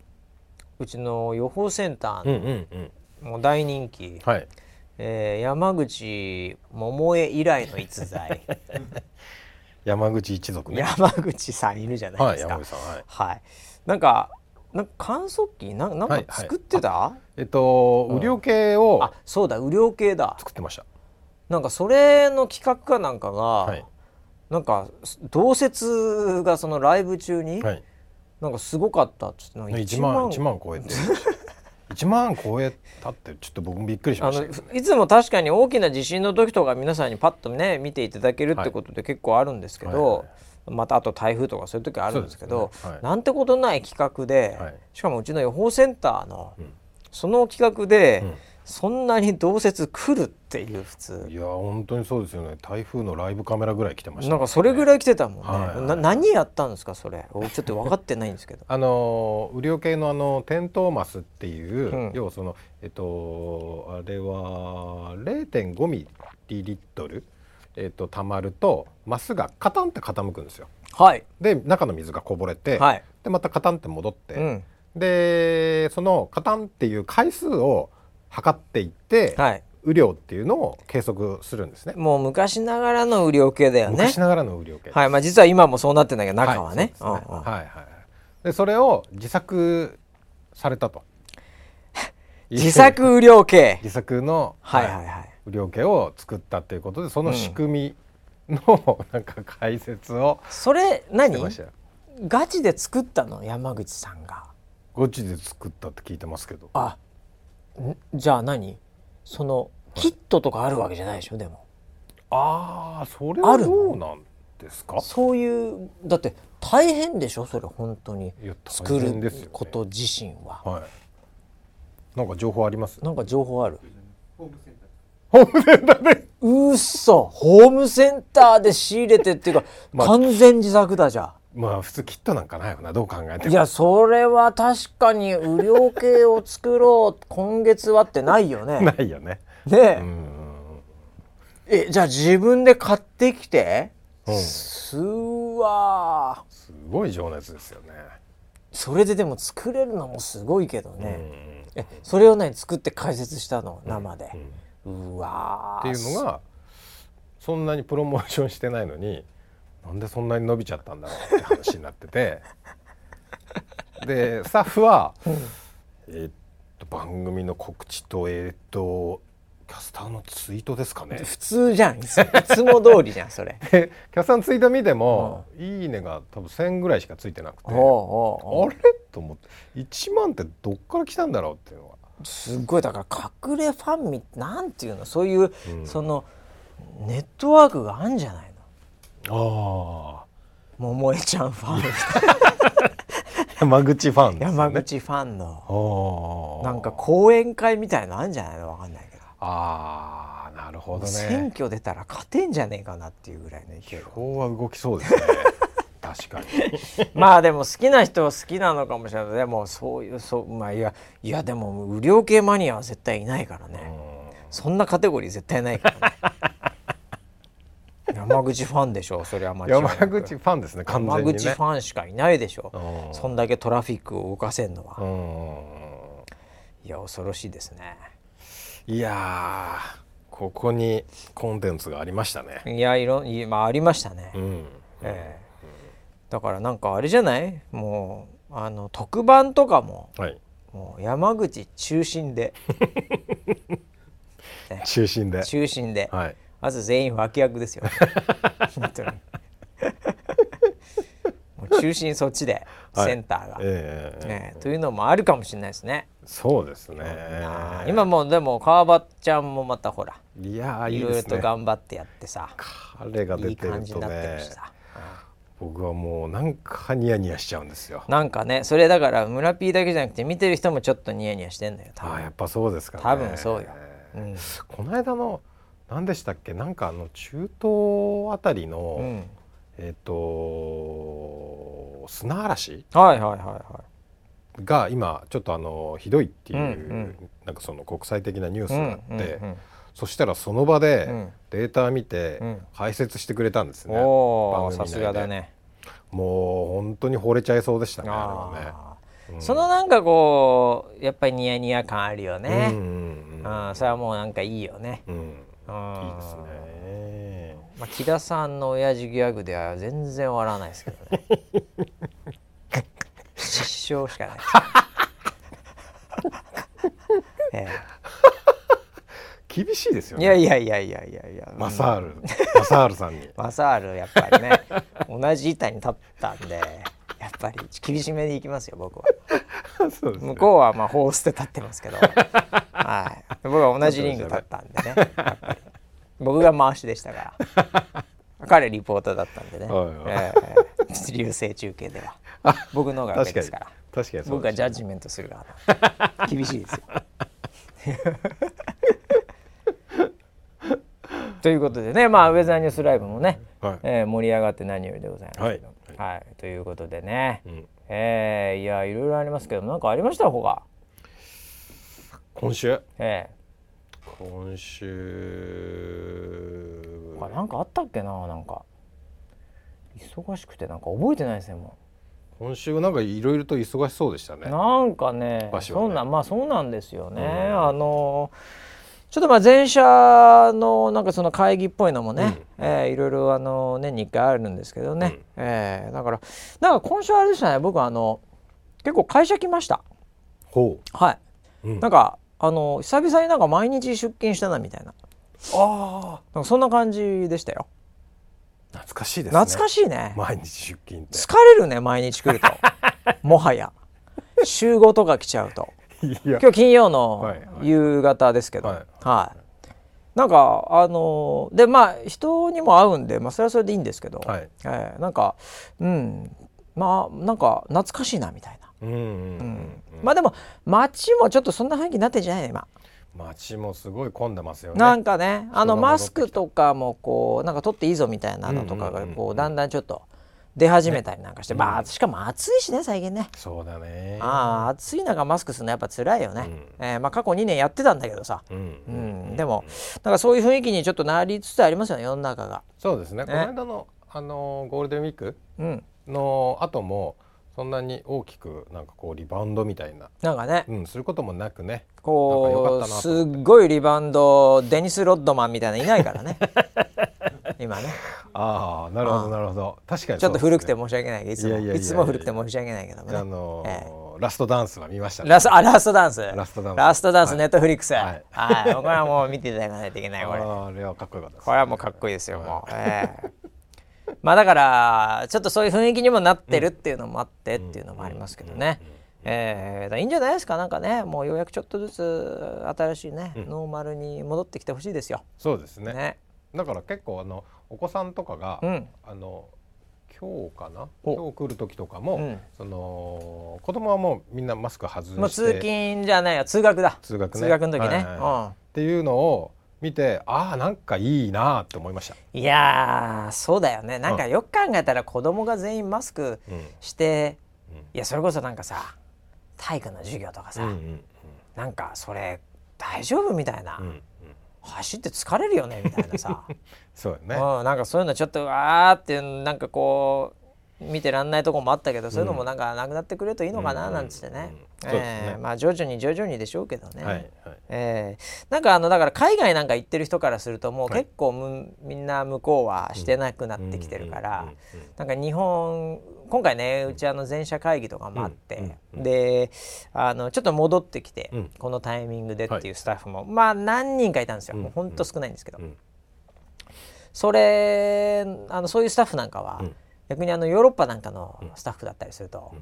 ー、うちの予報センターの、うんうんうん、もう大人気、はい、えー、山口百恵以来の逸材 (laughs) 山口一族ね。山口さんいるじゃないですか、はい、はい、はい、なんかなんか観測機ななんか作ってた、はいはい、えっと、雨量計を、あそうだ雨量計だ。作ってました。なんかそれの企画かなんかが、はい、なんか同説がそのライブ中に、はい、なんかすごかったっつって1万1万超えて (laughs) 1万超えたってちょっと僕もびっくりしました、ね、いつも確かに大きな地震の時とか皆さんにパッとね見ていただけるってことで結構あるんですけど、はいまたあと台風とかそういう時あるんですけど、ねはい、なんてことない企画で、はい、しかもうちの予報センターの、うん、その企画で、うんそんなに同説来るっていう普通。いや本当にそうですよね。台風のライブカメラぐらい来てました、ね、なんかそれぐらい来てたもんね、はい。な何やったんですかそれ。ちょっと分かってないんですけど。あの雨量計のあのテントーマスっていう、うん、要はそのえっとあれは0.5ミリリットルえっと溜まるとマスがカタンって傾くんですよ。はい。で中の水がこぼれて、はい、でまたカタンって戻って、うん、でそのカタンっていう回数を測っていって、はい、雨量っていうのを計測するんですね。もう昔ながらの雨量計だよね。昔ながらの雨量計はい。まあ実は今もそうなってんだけど中はね,、はい、ね。はいはいでそれを自作されたと。(laughs) 自作雨量計。(laughs) 自作の、はいはいはい、雨量計を作ったっていうことでその仕組みの、(laughs) なんか解説をそれ何？ガチで作ったの？山口さんが。ガチで作ったって聞いてますけど。あじゃあ何？そのキットとかあるわけじゃないでしょ？でも。ああそれはどうなんですか？そういうだって大変でしょ？それ本当に。作ること自身は、はい、なんか情報あります？なんか情報ある？ホームセンターホームセンターで。うっそホームセンターで仕入れてっていうか、(laughs) まあ、完全自作だじゃまあ普通キットなんかないよな。どう考えても。いやそれは確かに雨量計を作ろう今月はってないよね。(laughs) ないよね。ね。えじゃあ自分で買ってきて、うん、すわすごい情熱ですよね。それででも作れるのもすごいけどね、えそれを何作って解説したの生で、うん、うわっていうのがそんなにプロモーションしてないのになんでそんなに伸びちゃったんだろうって話になってて。でスタッフは、うん、えー、っと番組の告知とえー、っとキャスターのツイートですかね。普通じゃん。いつも通りじゃんそれ。キャスターのツイート見ても「いいね」が多分1,000ぐらいしかついてなくて。あれ？と思って。1万ってどっから来たんだろうっていうのはすごいだから隠れファンみなんていうの？そういう、うん、そのネットワークがあるんじゃないの？ああ桃江ちゃんファン。山口ファン、ね、山口ファンの。なんか講演会みたいのあるんじゃないの？わかんないけど。ああなるほどね。選挙出たら勝てんじゃねえかなっていうぐらいの勢い。は動きそうですね。確かに。(laughs) まあでも好きな人は好きなのかもしれない。でもそういうそうまあいやいやでも雨量計マニアは絶対いないからね。そんなカテゴリー絶対ないからね山口ファンでしょそれは間違い山口ファンですね完全に、ね、山口ファンしかいないでしょそんだけトラフィックを動かせんのは。いや恐ろしいですね。いやここにコンテンツがありましたね。いやいろいまあありましたね、うん、えー、だからなんかあれじゃない？もうあの特番とかも、はい、もう山口中心で。(laughs) 中心で。中心で、はい、まず全員脇役ですよ (laughs) 本当に中心そっちでセンターが、はいえー、ね、というのもあるかもしれないですね。そうですね。今もでも川端ちゃんもまたほらいやいろいろと頑張ってやってさ彼が出てるとね僕はもうなんかニヤニヤしちゃうんですよ。なんかねそれだから村 P だけじゃなくて見てる人もちょっとニヤニヤしてんだよ。あやっぱそうですか、ね、多分そうよ。うん、この間の何でしたっけ？なんかあの中東あたりの、うん、えっ、ー、と砂嵐？はいはいはいはい。が今ちょっとあのひどいっていう、うんうん、なんかその国際的なニュースがあって、うんうんうん、そしたらその場でデータ見て解説してくれたんですね、うん、さすがだね。もう本当に惚れちゃいそうでしたねうん、そのなんかこうやっぱりニヤニヤ感あるよね、うんうんうん、それはもうなんかいいよね、うん、いいですね。まあ、木田さんの親父ギャグでは全然笑わないですけどね。失笑しかない (laughs) ええ、厳しいですよね。いやいやいやいやいやいや。マサール、マサールさんに。マサールやっぱりね同じ板に立ったんでやっぱり厳しめにいきますよ僕は。(laughs) ね、向こうはまあホースで立ってますけど、(laughs) はい、僕は同じリング立ったんでね僕が回しでしたから。(laughs) 彼リポーターだったんでね、えー、流星中継では。僕の方が上ですから確かに僕がジャッジメントする側厳しいですよ。ということでねまあウェザーニュースライブもね、はい、えー、盛り上がって何よりでございますけど、はい、はい、ということでね、うん、えー、いやいろいろありますけど何かありました？ほか今週？ええ。今週。あなんかあったっけな？なんか。忙しくてなんか覚えてないですねもう。今週なんかいろいろと忙しそうでしたね。なんかねね。そんなまあそうなんですよね、うん、あのちょっとまあ前社のなんかその会議っぽいのもね、うん、えー、いろいろあの年に1回あるんですけどね、うん、えー、だからなんか今週あれでしたね。僕あの結構会社来ました。ほう。はい、うん、なんかあの久々になんか毎日出勤したなみたいな。ああそんな感じでしたよ。懐かしいですね。懐かしいね。毎日出勤疲れるね毎日来ると。(laughs) もはや。週5とか来ちゃうと今日金曜の夕方ですけど、はい、はい、なんかあのでまあ人にも会うんで、まあ、それはそれでいいんですけど、はい、えー、なんかうん。まあなんか懐かしいなみたいな。うんうんうん、まあでも街もちょっとそんな雰囲気になってんじゃない今。街もすごい混んでますよね。なんかねあのマスクとかもこうなんか取っていいぞみたいなのとかがこうだんだんちょっと。出始めたりなんかして、ね、まあしかも暑いしね最近ね。そうだね。ああ暑い中マスクするのやっぱ辛いよね、うん、えー、まあ過去2年やってたんだけどさ、うん、うん、でもなんかそういう雰囲気にちょっとなりつつありますよね世の中が。そうですね、ね、この間のあのゴールデンウィークの後も、そんなに大きくなんかこうリバウンドみたいななんかね、うん、することもなくね。こうすっごいリバウンドデニス・ロッドマンみたいないないからね (laughs) 今ね。ああなるほどなるほど。確かに、ね、ちょっと古くて申し訳ないいつもいつも古くて申し訳ないけどもね、あのーえー、ラストダンスは見ました、ね、ラスあラストダンス。ラストダンス。ラストダンス、ネットフリックスはい、はい、これはもう見ていただかないといけないこれ。あれはかっこよかった、ね、これはもうかっこいいですよ、もう、えーまあだからちょっとそういう雰囲気にもなってるっていうのもあってっていうのもありますけどね。えー、いいんじゃないですか？なんかねもうようやくちょっとずつ新しいね、うん、ノーマルに戻ってきてほしいですよ。そうですね、ね、だから結構あのお子さんとかが、うん、あの今日かな？今日来る時とかも、うん、その子供はもうみんなマスク外して。もう通勤じゃないや。通学だ。通学、ね、通学の時ね、はいはいはい、っていうのを見てああなんかいいなって思いました。いやそうだよね。なんかよく考えたら子供が全員マスクして、うん、いやそれこそなんかさ体育の授業とかさ、うんうんうん、なんかそれ大丈夫みたいな、うんうん、走って疲れるよねみたいなさ。(laughs) そうね、うん、なんかそういうのちょっとわーってなんかこう見てらんないとこもあったけど、そういうのもなんかなくなってくれるといいのかななんつってね,、えまあ徐々に徐々にでしょうけどね、はいはい、えー、なんかあのだから海外なんか行ってる人からするともう結構む、みんな向こうはしてなくなってきてるから、なんか日本今回ねうちあの全社会議とかもあって、であのちょっと戻ってきて、このタイミングでっていうスタッフも、まあ何人かいたんですよ、もうほんと少ないんですけど、それあのそういうスタッフなんかは、逆にあのヨーロッパなんかのスタッフだったりすると、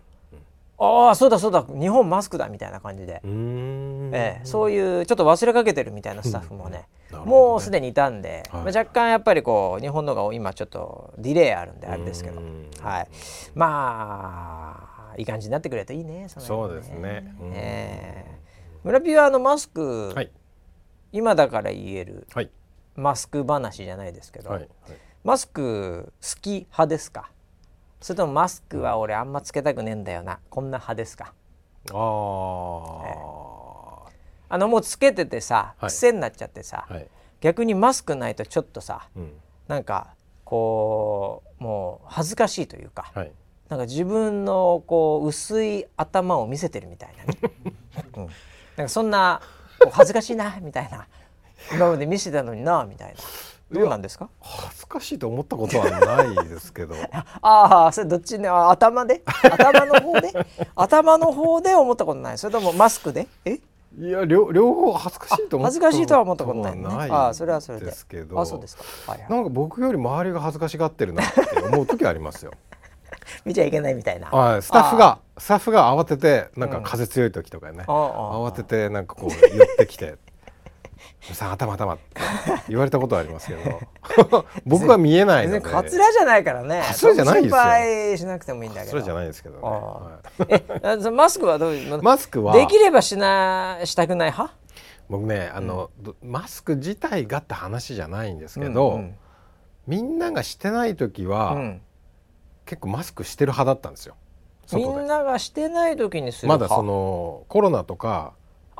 ああそうだそうだ。日本マスクだみたいな感じで、ええ、そういうちょっと忘れかけてるみたいなスタッフもね。ね、もうすでにいたんで、はい、まあ、若干やっぱりこう日本のが今ちょっとディレイあるんであれですけど、はい、まあいい感じになってくれるといいねそ、ね、そうですね、ええ。村ピはあのマスク、はい、今だから言える、はい、マスク話じゃないですけど、はい。はい。マスク好き派ですか？それともマスクは俺あんまつけたくねえんだよな。こんな派ですか。あ、えー、あのもうつけててさ癖になっちゃってさ、はい、逆にマスクないとちょっとさ、うん、なんかこうもう恥ずかしいというか、はい、なんか自分のこう薄い頭を見せてるみたいなね、(laughs) うん、なんかそんな恥ずかしいなみたいな。今まで見せたのになみたいな。どうなんですか？恥ずかしいと思ったことはないですけど。(laughs) ああそれどっちね頭で？頭の方で？(laughs) 頭の方で思ったことない？それともマスクで？え？いや両両方恥ずかしいと思恥ずかしいとは思ったことない、ね、ないあそれはそれで。すけどあそうですか、はいはい、なんか僕より周りが恥ずかしがってるなって思う時ありますよ。(laughs) 見ちゃいけないみたいな。スタッフがスタッフが慌ててなんか風強い時とかね、うん、慌ててなんかこう寄ってきてさん頭頭って言われたことはありますけど。(laughs) 僕は見えないので。カツラじゃないからね。カツラじゃないですよ。心配しなくてもいいんだけど。それじゃないですけどね、はい、えマスクはどういう (laughs) マスクは。できればしなしたくない派？僕ねあの、うん、マスク自体がって話じゃないんですけど、うんうん、みんながしてない時は、うん、結構マスクしてる派だったんですよ。みんながしてない時にするまだそのコロナとか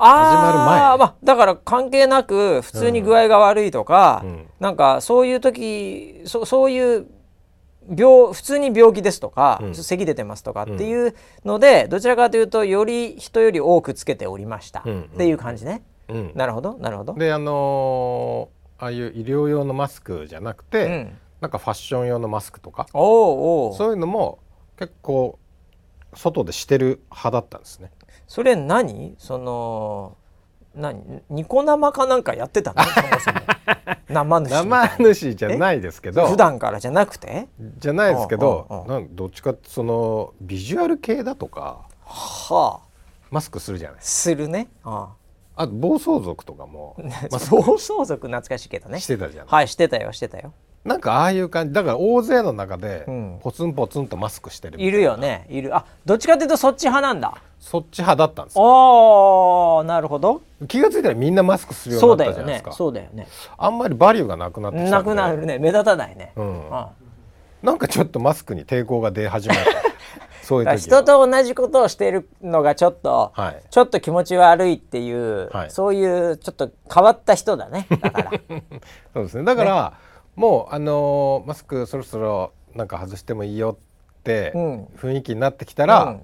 始まる前、まあ、だから関係なく普通に具合が悪いとか、うん、なんかそういう時そそういう病普通に病気ですとか、うん、咳出てますとかっていうので、どちらかというとより人より多くつけておりました、っていう感じね、うん、なるほどなるほど。であのー、ああいう医療用のマスクじゃなくて、うん、なんかファッション用のマスクとかそういうのも結構外でしてる派だったんですねそれ何？その何？ニコ生かなんかやってたの？(laughs) 生主生主じゃないですけど。普段からじゃなくて？じゃないですけどなんどっちかそのビジュアル系だとかはあ。マスクするじゃない。するね。ああ暴走族とかも、まあ、暴走族懐かしいけどね。してたじゃんはいしてたよしてたよなんかああいう感じだから大勢の中でポツンポツンとマスクしてるいるよね。いる。あどっちかっていうとそっち派なんだ。そっち派だったんですよ。ああなるほど。気が付いたらみんなマスクするようになったじゃないですか。そうだよね。そうだよね。あんまりバリューがなくなってきたなくなるね。目立たないね、うん、なんかちょっとマスクに抵抗が出始めた。(laughs) そういう人と同じことをしているのがちょっと、はい、ちょっと気持ち悪いっていう、はい、そういうちょっと変わった人だね。だから。(laughs) そうですね。だから、ね、もうあのー、マスクそろそろなんか外してもいいよって雰囲気になってきたら、うん、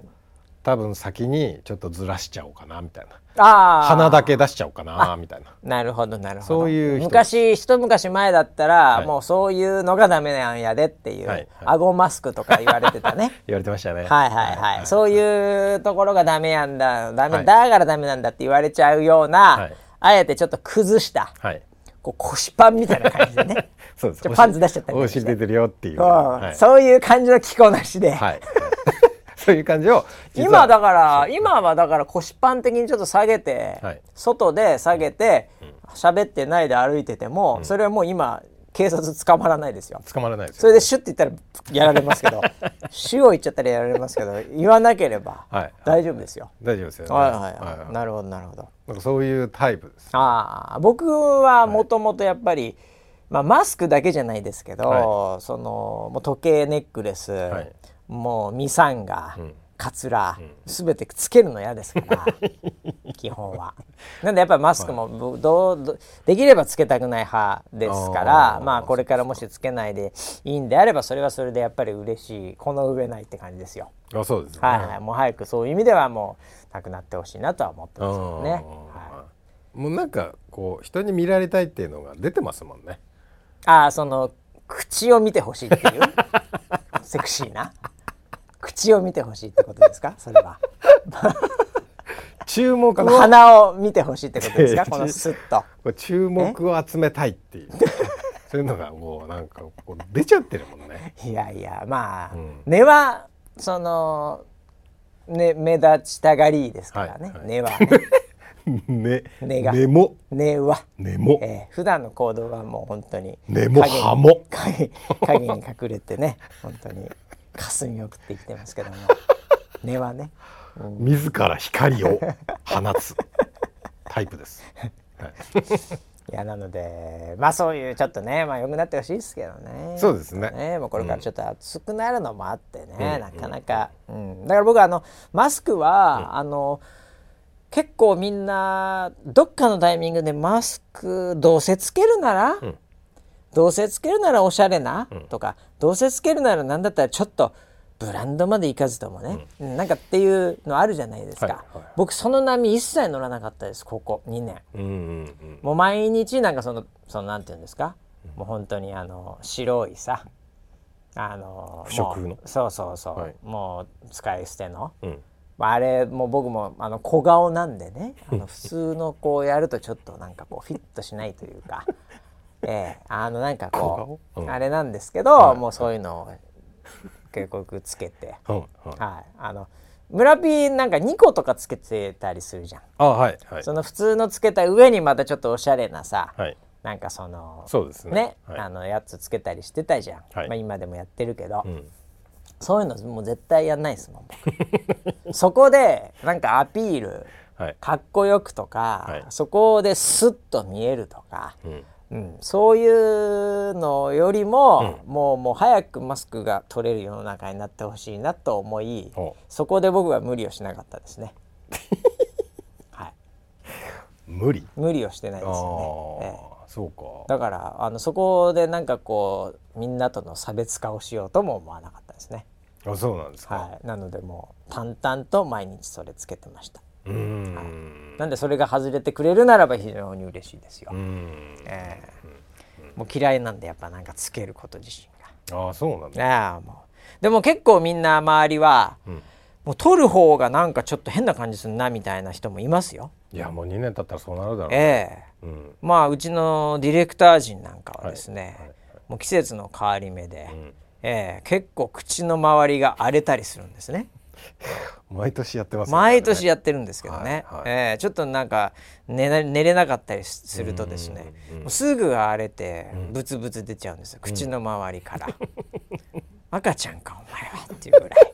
多分先にちょっとずらしちゃおうかなみたいな。あ鼻だけ出しちゃおうかなみたいな。なるほどなるほど。そういう昔一昔前だったら、はい、もうそういうのがダメなんやでっていう、はい。はい、顎マスクとか言われてたね。(laughs) 言われてましたね。はい。はい。はい、そういうところがダメやんだ。ダメ、はい、だからダメなんだって言われちゃうような、はい、あえてちょっと崩した、はい、こう腰パンみたいな感じでね。(laughs) そうです。パンツ出しちゃったりお尻出てるよっていう、はい、そういう感じの着こなしで、はい。(laughs) そういう感じを今だから今はだから腰パン的にちょっと下げて、はい、外で下げて喋、うん、ってないで歩いてても、うん、それはもう今警察捕まらないですよ。捕まらないですそれでシュッて言ったらやられますけど (laughs) シュを言っちゃったらやられますけど言わなければ大丈夫ですよ、大丈夫ですよ。ねはいはい、はいはい、なるほどなるほど。なんかそういうタイプです、ああ僕はもともとやっぱり、まあ、マスクだけじゃないですけど、はい、そのもう時計ネックレス、はい、もうミサンガ、うん、カツラ、すべてつけるの嫌ですから (laughs) 基本は。なんでやっぱりマスクもどうできればつけたくない派ですからまあこれからもしつけないでいいんであればそれはそれでやっぱり嬉しいこの上ないって感じですよ。あそうです、ね、はい、はい、もう早くそういう意味ではもうなくなってほしいなとは思ってますけどね。はい、もうなんかこう人に見られたいっていうのが出てますもんね。ああその口を見てほしいっていう？(laughs) セクシーな？口を見てほしいってことですか？それは。注目の鼻を見てほしいってことですか？このスッと。注目を集めたいっていう。そういうのがもうなんかこう出ちゃってるもんね。いやいやまあ、うん、根はそのね目立ちたがりですからね、はいはい、根はね。(laughs) ね、根が。根も。根は。根も、えー、普段の行動はもう本当に根も葉も。影影に隠れてね本当に霞よくって言ってますけども。(laughs) 根はね、うん、自ら光を放つ。タイプです。はい、(laughs) いやなのでまあそういうちょっとねまあ良くなってほしいですけどね。そうですね。ねもうこれからちょっと暑くなるのもあってね、うん、なかなか、うん、だから僕あのマスクは、うん、あの結構みんなどっかのタイミングでマスクどうせつけるなら、うんどうせつけるならおしゃれな、とかどうせつけるなら何だったらちょっとブランドまで行かずともね、うん、なんかっていうのあるじゃないですか、はいはい、僕その波一切乗らなかったですここ2年、うんうんうん、もう毎日なんかそのそのなんていうんですか、うん、もう本当にあの白いさあの不織布の？そうそうそう、はい、もう使い捨ての、うん、あれもう僕もあの小顔なんでね。あの (laughs) 普通のこうやるとちょっとなんかこうフィットしないというかええ。あのなんかこう、うん、あれなんですけど、はい、もうそういうのを警告つけて、はい、はい、あの村ピーなんか2個とかつけてたりするじゃん。あ、はいはい、その普通のつけた上にまたちょっとおしゃれなさ、はい、なんかそのそうですね。ね、はい、あのやつつけたりしてたじゃん、はい、まあ、今でもやってるけど、うん、そういうのもう絶対やんないですもん。僕 (laughs) そこでなんかアピール、はい、かっこよくとか、そこでスッと見えるとか、うんうん、そういうのよりも、うん、もうもう早くマスクが取れる世の中になってほしいなと思いそこで僕は無理をしなかったですね。(laughs) はい、無理？無理をしてないですよね。ええ、そうか。だからあのそこでなんかこうみんなとの差別化をしようとも思わなかったですね。あそうなんですか、はい、なのでもう淡々と毎日それつけてました。なんでそれが外れてくれるならば非常に嬉しいですよ。えー、もう嫌いなんでやっぱなんかつけること自身が。あそうなんだ、ね、もう。でも結構みんな周りは、うん、もう取る方がなんかちょっと変な感じするなみたいな人もいますよ。いやもう2年経ったらそうなるだろう、ね、えー、うん、まあうちのディレクター陣なんかはですね、はい。はい。はい、もう季節の変わり目で、うん、えー、結構口の周りが荒れたりするんですね。(laughs) 毎年やってます、ね、毎年やってるんですけどね、はいはい、えー、ちょっとなんか寝寝れなかったりするとですね、うんうん、すぐ荒れてブツブツ出ちゃうんですよ、口の周りから、(laughs) 赤ちゃんかお前はっていうぐらい。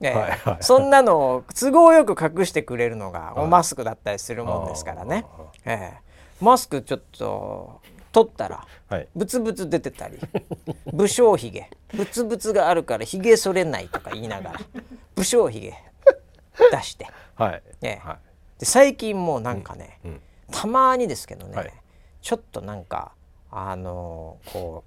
ね、(laughs) はいはい、そんなのを都合よく隠してくれるのが、マスクだったりするもんですからね、えー、マスクちょっと取ったら、はい、ブツブツ出てたり (laughs) 武将ひげブツブツがあるからひげ剃れないとか言いながら (laughs) 武将ひげ出して、はい。ね。はい、で最近もうなんかね、うんうん、たまにですけどね、はい、ちょっとなんかあのー、こ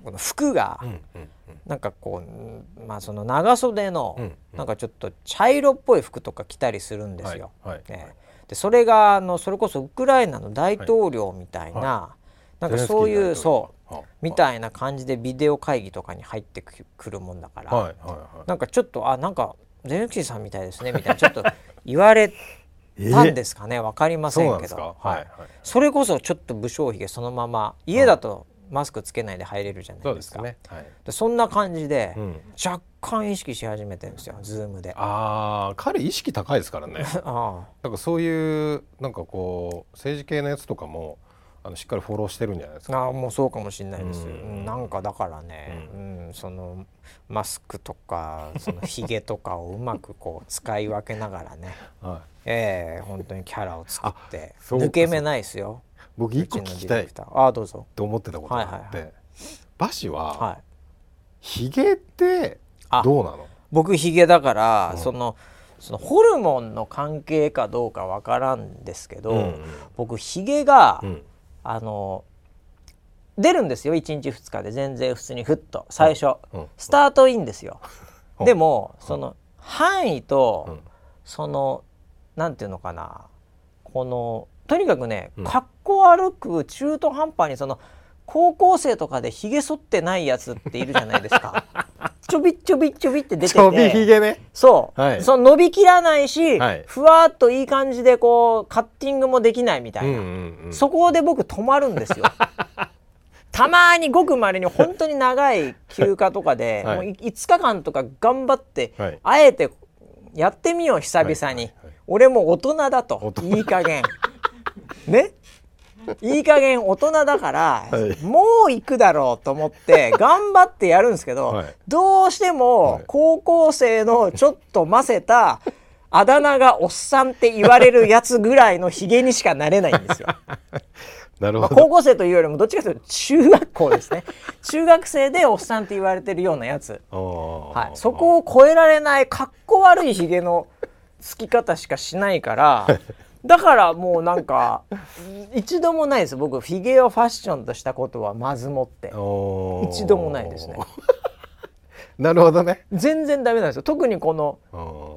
うこの服が、うんうんうん、なんかこうまあその長袖の、なんかちょっと茶色っぽい服とか着たりするんですよ。ね、でそれがあのそれこそウクライナの大統領みたいな、はい、なんかそういうそうみたいな感じでビデオ会議とかに入ってくるもんだから、はいはいはい、なんかちょっとあなんかゼレンスキーさんみたいですねみたいな (laughs) ちょっと言われたんですかね、えー、分かかりませんけど。はい、それこそちょっと武将髭そのまま家だとマスクつけないで入れるじゃないですか。そねはい、でそんな感じで、うん、若干意識し始めてるんですよズームで。ああ彼意識高いですからね。(laughs) あなんかそういうなんかこう政治系のやつとかもあのしっかりフォローしてるんじゃないですか。あもうそうかもしれないです。うん、なんかだからね、うん、うん、そのマスクとかそのひげとかをうまくこう使い分けながらね、(laughs) はい、ええー、本当にキャラを作って抜け目ないですよ。僕一個聞きたい。あどうぞ。と思ってたことがあって、はいはいはい、バシは、ひげってどうなの？僕ひげだから、うん、そのそのホルモンの関係かどうかわからんですけど、うんうん、僕ひげが、うん、あの出るんですよ。1日2日で。全然普通にふっと。最初、うん、スタートいいんですよ、でもその範囲と、そのなんていうのかな。このとにかくね、かっこ悪く中途半端にその高校生とかでひげ剃ってないやつっているじゃないですか。(laughs) ちょびちょびちょびって出てて。ちょびひげね。そう、はい、その伸びきらないし、はい、ふわっといい感じでこうカッティングもできないみたいな、うんうんうん、そこで僕止まるんですよ。(laughs) たまにごくまれに本当に長い休暇とかで、はい、もう5日間とか頑張って、あえてやってみよう久々に、俺も大人だといい加減。ね？いい加減大人だから、はい、もう行くだろうと思って (laughs) 頑張ってやるんですけど、はい、どうしても高校生のちょっとませたあだ名がおっさんって言われるやつぐらいのひげにしかなれないんですよ。(laughs) なるほど、まあ、高校生というよりもどっちかというと中学校ですね。(laughs) 中学生でおっさんって言われてるようなやつ、はい、そこを超えられないかっこ悪いひげのつき方しかしないからだからもうなんか (laughs) 一度もないです。僕フィギュアファッションとしたことはまずもって。一度もないですね。(laughs) なるほどね。全然ダメなんですよ。特にこの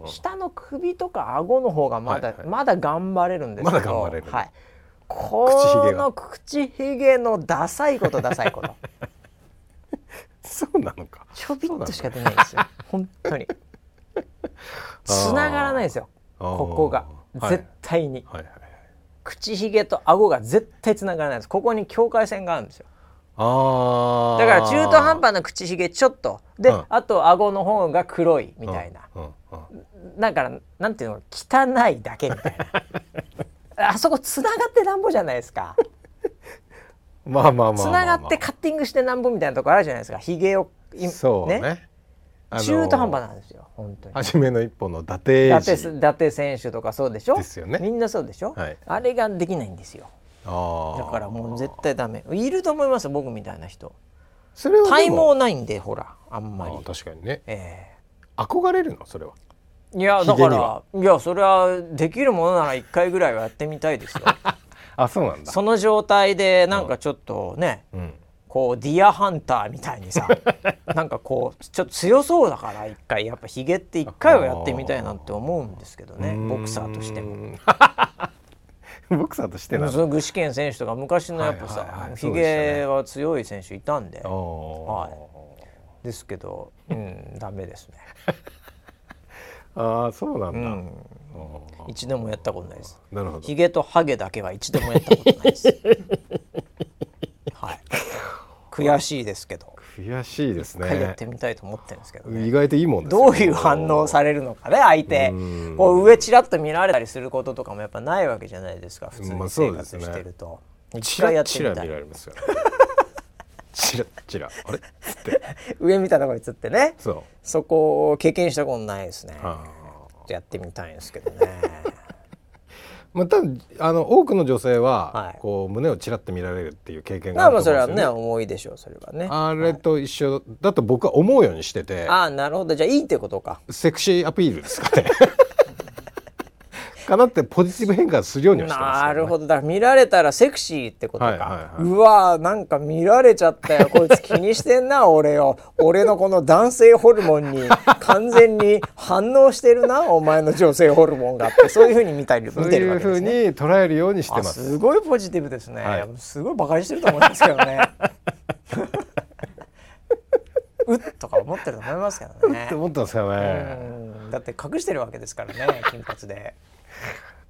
下の首とか顎の方がまだ、はいはい、まだ頑張れるんですけど。まだ頑張れる、はい、この口ひげのダサいことダサいこと。(laughs) そうなのか。ちょびっとしか出ないですよ。本当に。繋がらないですよ。ここが絶対に、はいはいはい、口ひげと顎が絶対つながらないです。ここに境界線があるんですよ。あだから中途半端な口ひげちょっと。で、うん、あと顎の方が黒いみたいな、うんうんうん、だからなんていうの？汚いだけみたいな。(laughs) あそこつながってなんぼじゃないですか。(laughs) まあまあまあつながってカッティングしてなんぼみたいなとこあるじゃないですか。ひげをそうねね中途半端なんですよ本当に。初めの一歩の伊達伊達選手。とかそうでしょ？ですよね。みんなそうでしょ、はい、あれができないんですよ。だからもう絶対ダメ。いると思います僕みたいな人。それは体毛ないんでほらあんまり。確かにね、えー、憧れるの？それは。いやだからいやそれはできるものなら1回ぐらいはやってみたいですよ。(laughs) あそうなんだ。その状態でなんかちょっとね、うん、こうディアハンターみたいにさ (laughs) なんかこうちょっと強そうだから一回やっぱヒゲって一回はやってみたいなって思うんですけどねボクサーとしても。(laughs) ボクサーとしてなの具志堅選手とか昔のやっぱさ、ひげは強い選手いたんで、はい、ですけど、うん、ダメですね。(laughs) ああそうなんだ、うん、一度もやったことないです。なるほど。ひげとハゲだけは一度もやったことないです。はい。悔しいですけど。悔しいですね。やってみたいと思ってるんですけど、ね、意外といいもんですどういう反応されるのかね相手。こう上ちらっと見られたりすることとかもやっぱないわけじゃないですか普通に生活してると、まあね、一回やってみたい。見られますよ、ね、(laughs) チラチラ。あれ？って。上見たところにつってね。そう。そこを経験したことないですね。やってみたいんですけどねまあ、多分あの多くの女性は、はい、こう胸をちらっと見られるっていう経験があると思うんですよ、ね、まあそれはね重いでしょうそれはね。あれと一緒だと僕は思うようにしてて。ああなるほど。じゃあいいってことか。セクシーアピールですかね (laughs) かなってポジティブ変化するようにはしてます、ね、なるほど。だから見られたらセクシーってことか、はいはいはい、うわーなんか見られちゃったよ。こいつ気にしてんな俺を。俺のこの男性ホルモンに完全に反応してるなお前の女性ホルモンがって。そういうふうに見たり見てるわけです、ね、そういうふうに捉えるようにしてます。すごいポジティブですね、はい、すごいバカにしてると思いますけどね。(laughs) うっとか思ってると思いますけどね。思ってますよね。だって隠してるわけですからね金髪で。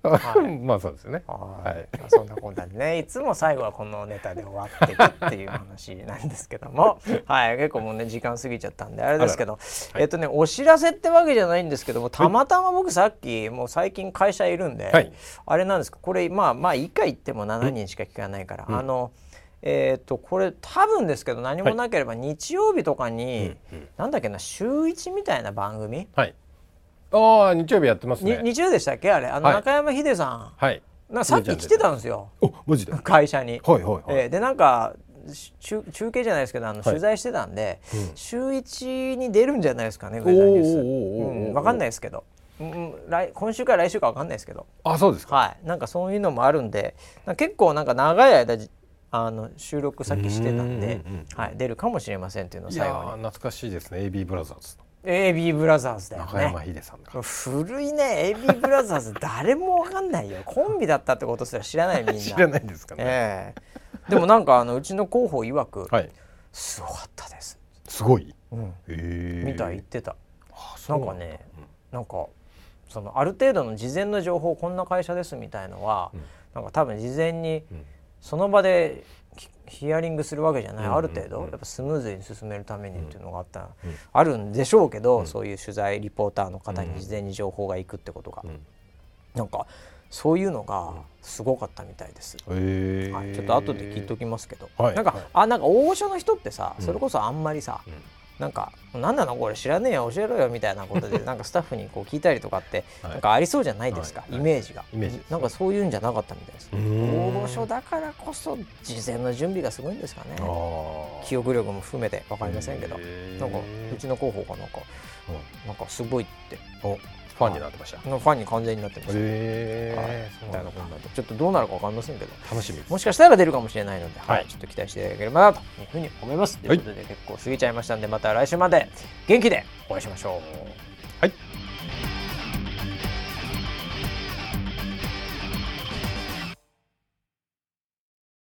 はい、(laughs) まあそうですね。はい。まあ、そんなこんなでね、いつも最後はこのネタで終わってるっていう話なんですけども、(laughs) はい、結構もうね時間過ぎちゃったんであれですけど、はい、えっとねお知らせってわけじゃないんですけども、たまたま僕さっきもう最近会社いるんで、はい、あれなんですか、これまあまあ以下言っても7人しか聞かないから、うん、あの。えーと、これ多分ですけど何もなければ日曜日とかに、はいなんだっけな週一みたいな番組、はい、ああ日曜日やってますね。日曜でしたっけ？あれ。あの中山秀さん、はい、なさっき来てたんですよ。おマジで会社に、はいはいはい。えー、でなんか中中継じゃないですけどあの取材してたんで、はいうん、週一に出るんじゃないですかねウェザーニュース、うん、分かんないですけど、うん、来今週から来週か分かんないですけど。あそうですか。はい。なんかそういうのもあるんで結構なんか長い間あの収録先してたんで、はい、出るかもしれませんっていうのを最後に。懐かしいですね。AB ブラザーズ AB ブラザーズだよね。中山秀さん古いね AB ブラザーズ誰もわかんないよ。コンビだったってことすら知らないみんな。知らないですかね、えー、でもなんかあのうちの広報曰く、はい、すごかったです。すごい、うん、え。みたい言ってた。なんかね、うん、なんかそのある程度の事前の情報こんな会社ですみたいのは、うん、なんか多分事前にその場でヒアリングするわけじゃない、ある程度やっぱスムーズに進めるためにっていうのがあった、あるんでしょうけど、そういう取材リポーターの方に事前に情報がいくってことが、なんかそういうのがすごかったみたいです。はい、ちょっと後で聞いときますけど、なんか、あなんか大御所の人ってさそれこそあんまりさ、なんか「何なのこれ知らねえよ教えろよ」みたいなことで (laughs) なんかスタッフにこう聞いたりとかってなんかありそうじゃないですか、イメージが、なんかそういうんじゃなかったみたいです大御所だからこそ事前の準備がすごいんですかね。記憶力も含めて分かりませんけど。なんかうちの広報がなんか、なんかすごいってファンになってました。ファンに完全になってました。えみたいなことで、ちょっとどうなるかわかりませんけど、楽しみもしかしたら出るかもしれないので、はい、ちょっと期待していただければなというふうに思います。ということで、結構過ぎちゃいましたんで、また来週まで。元気でお会いしましょう。はい。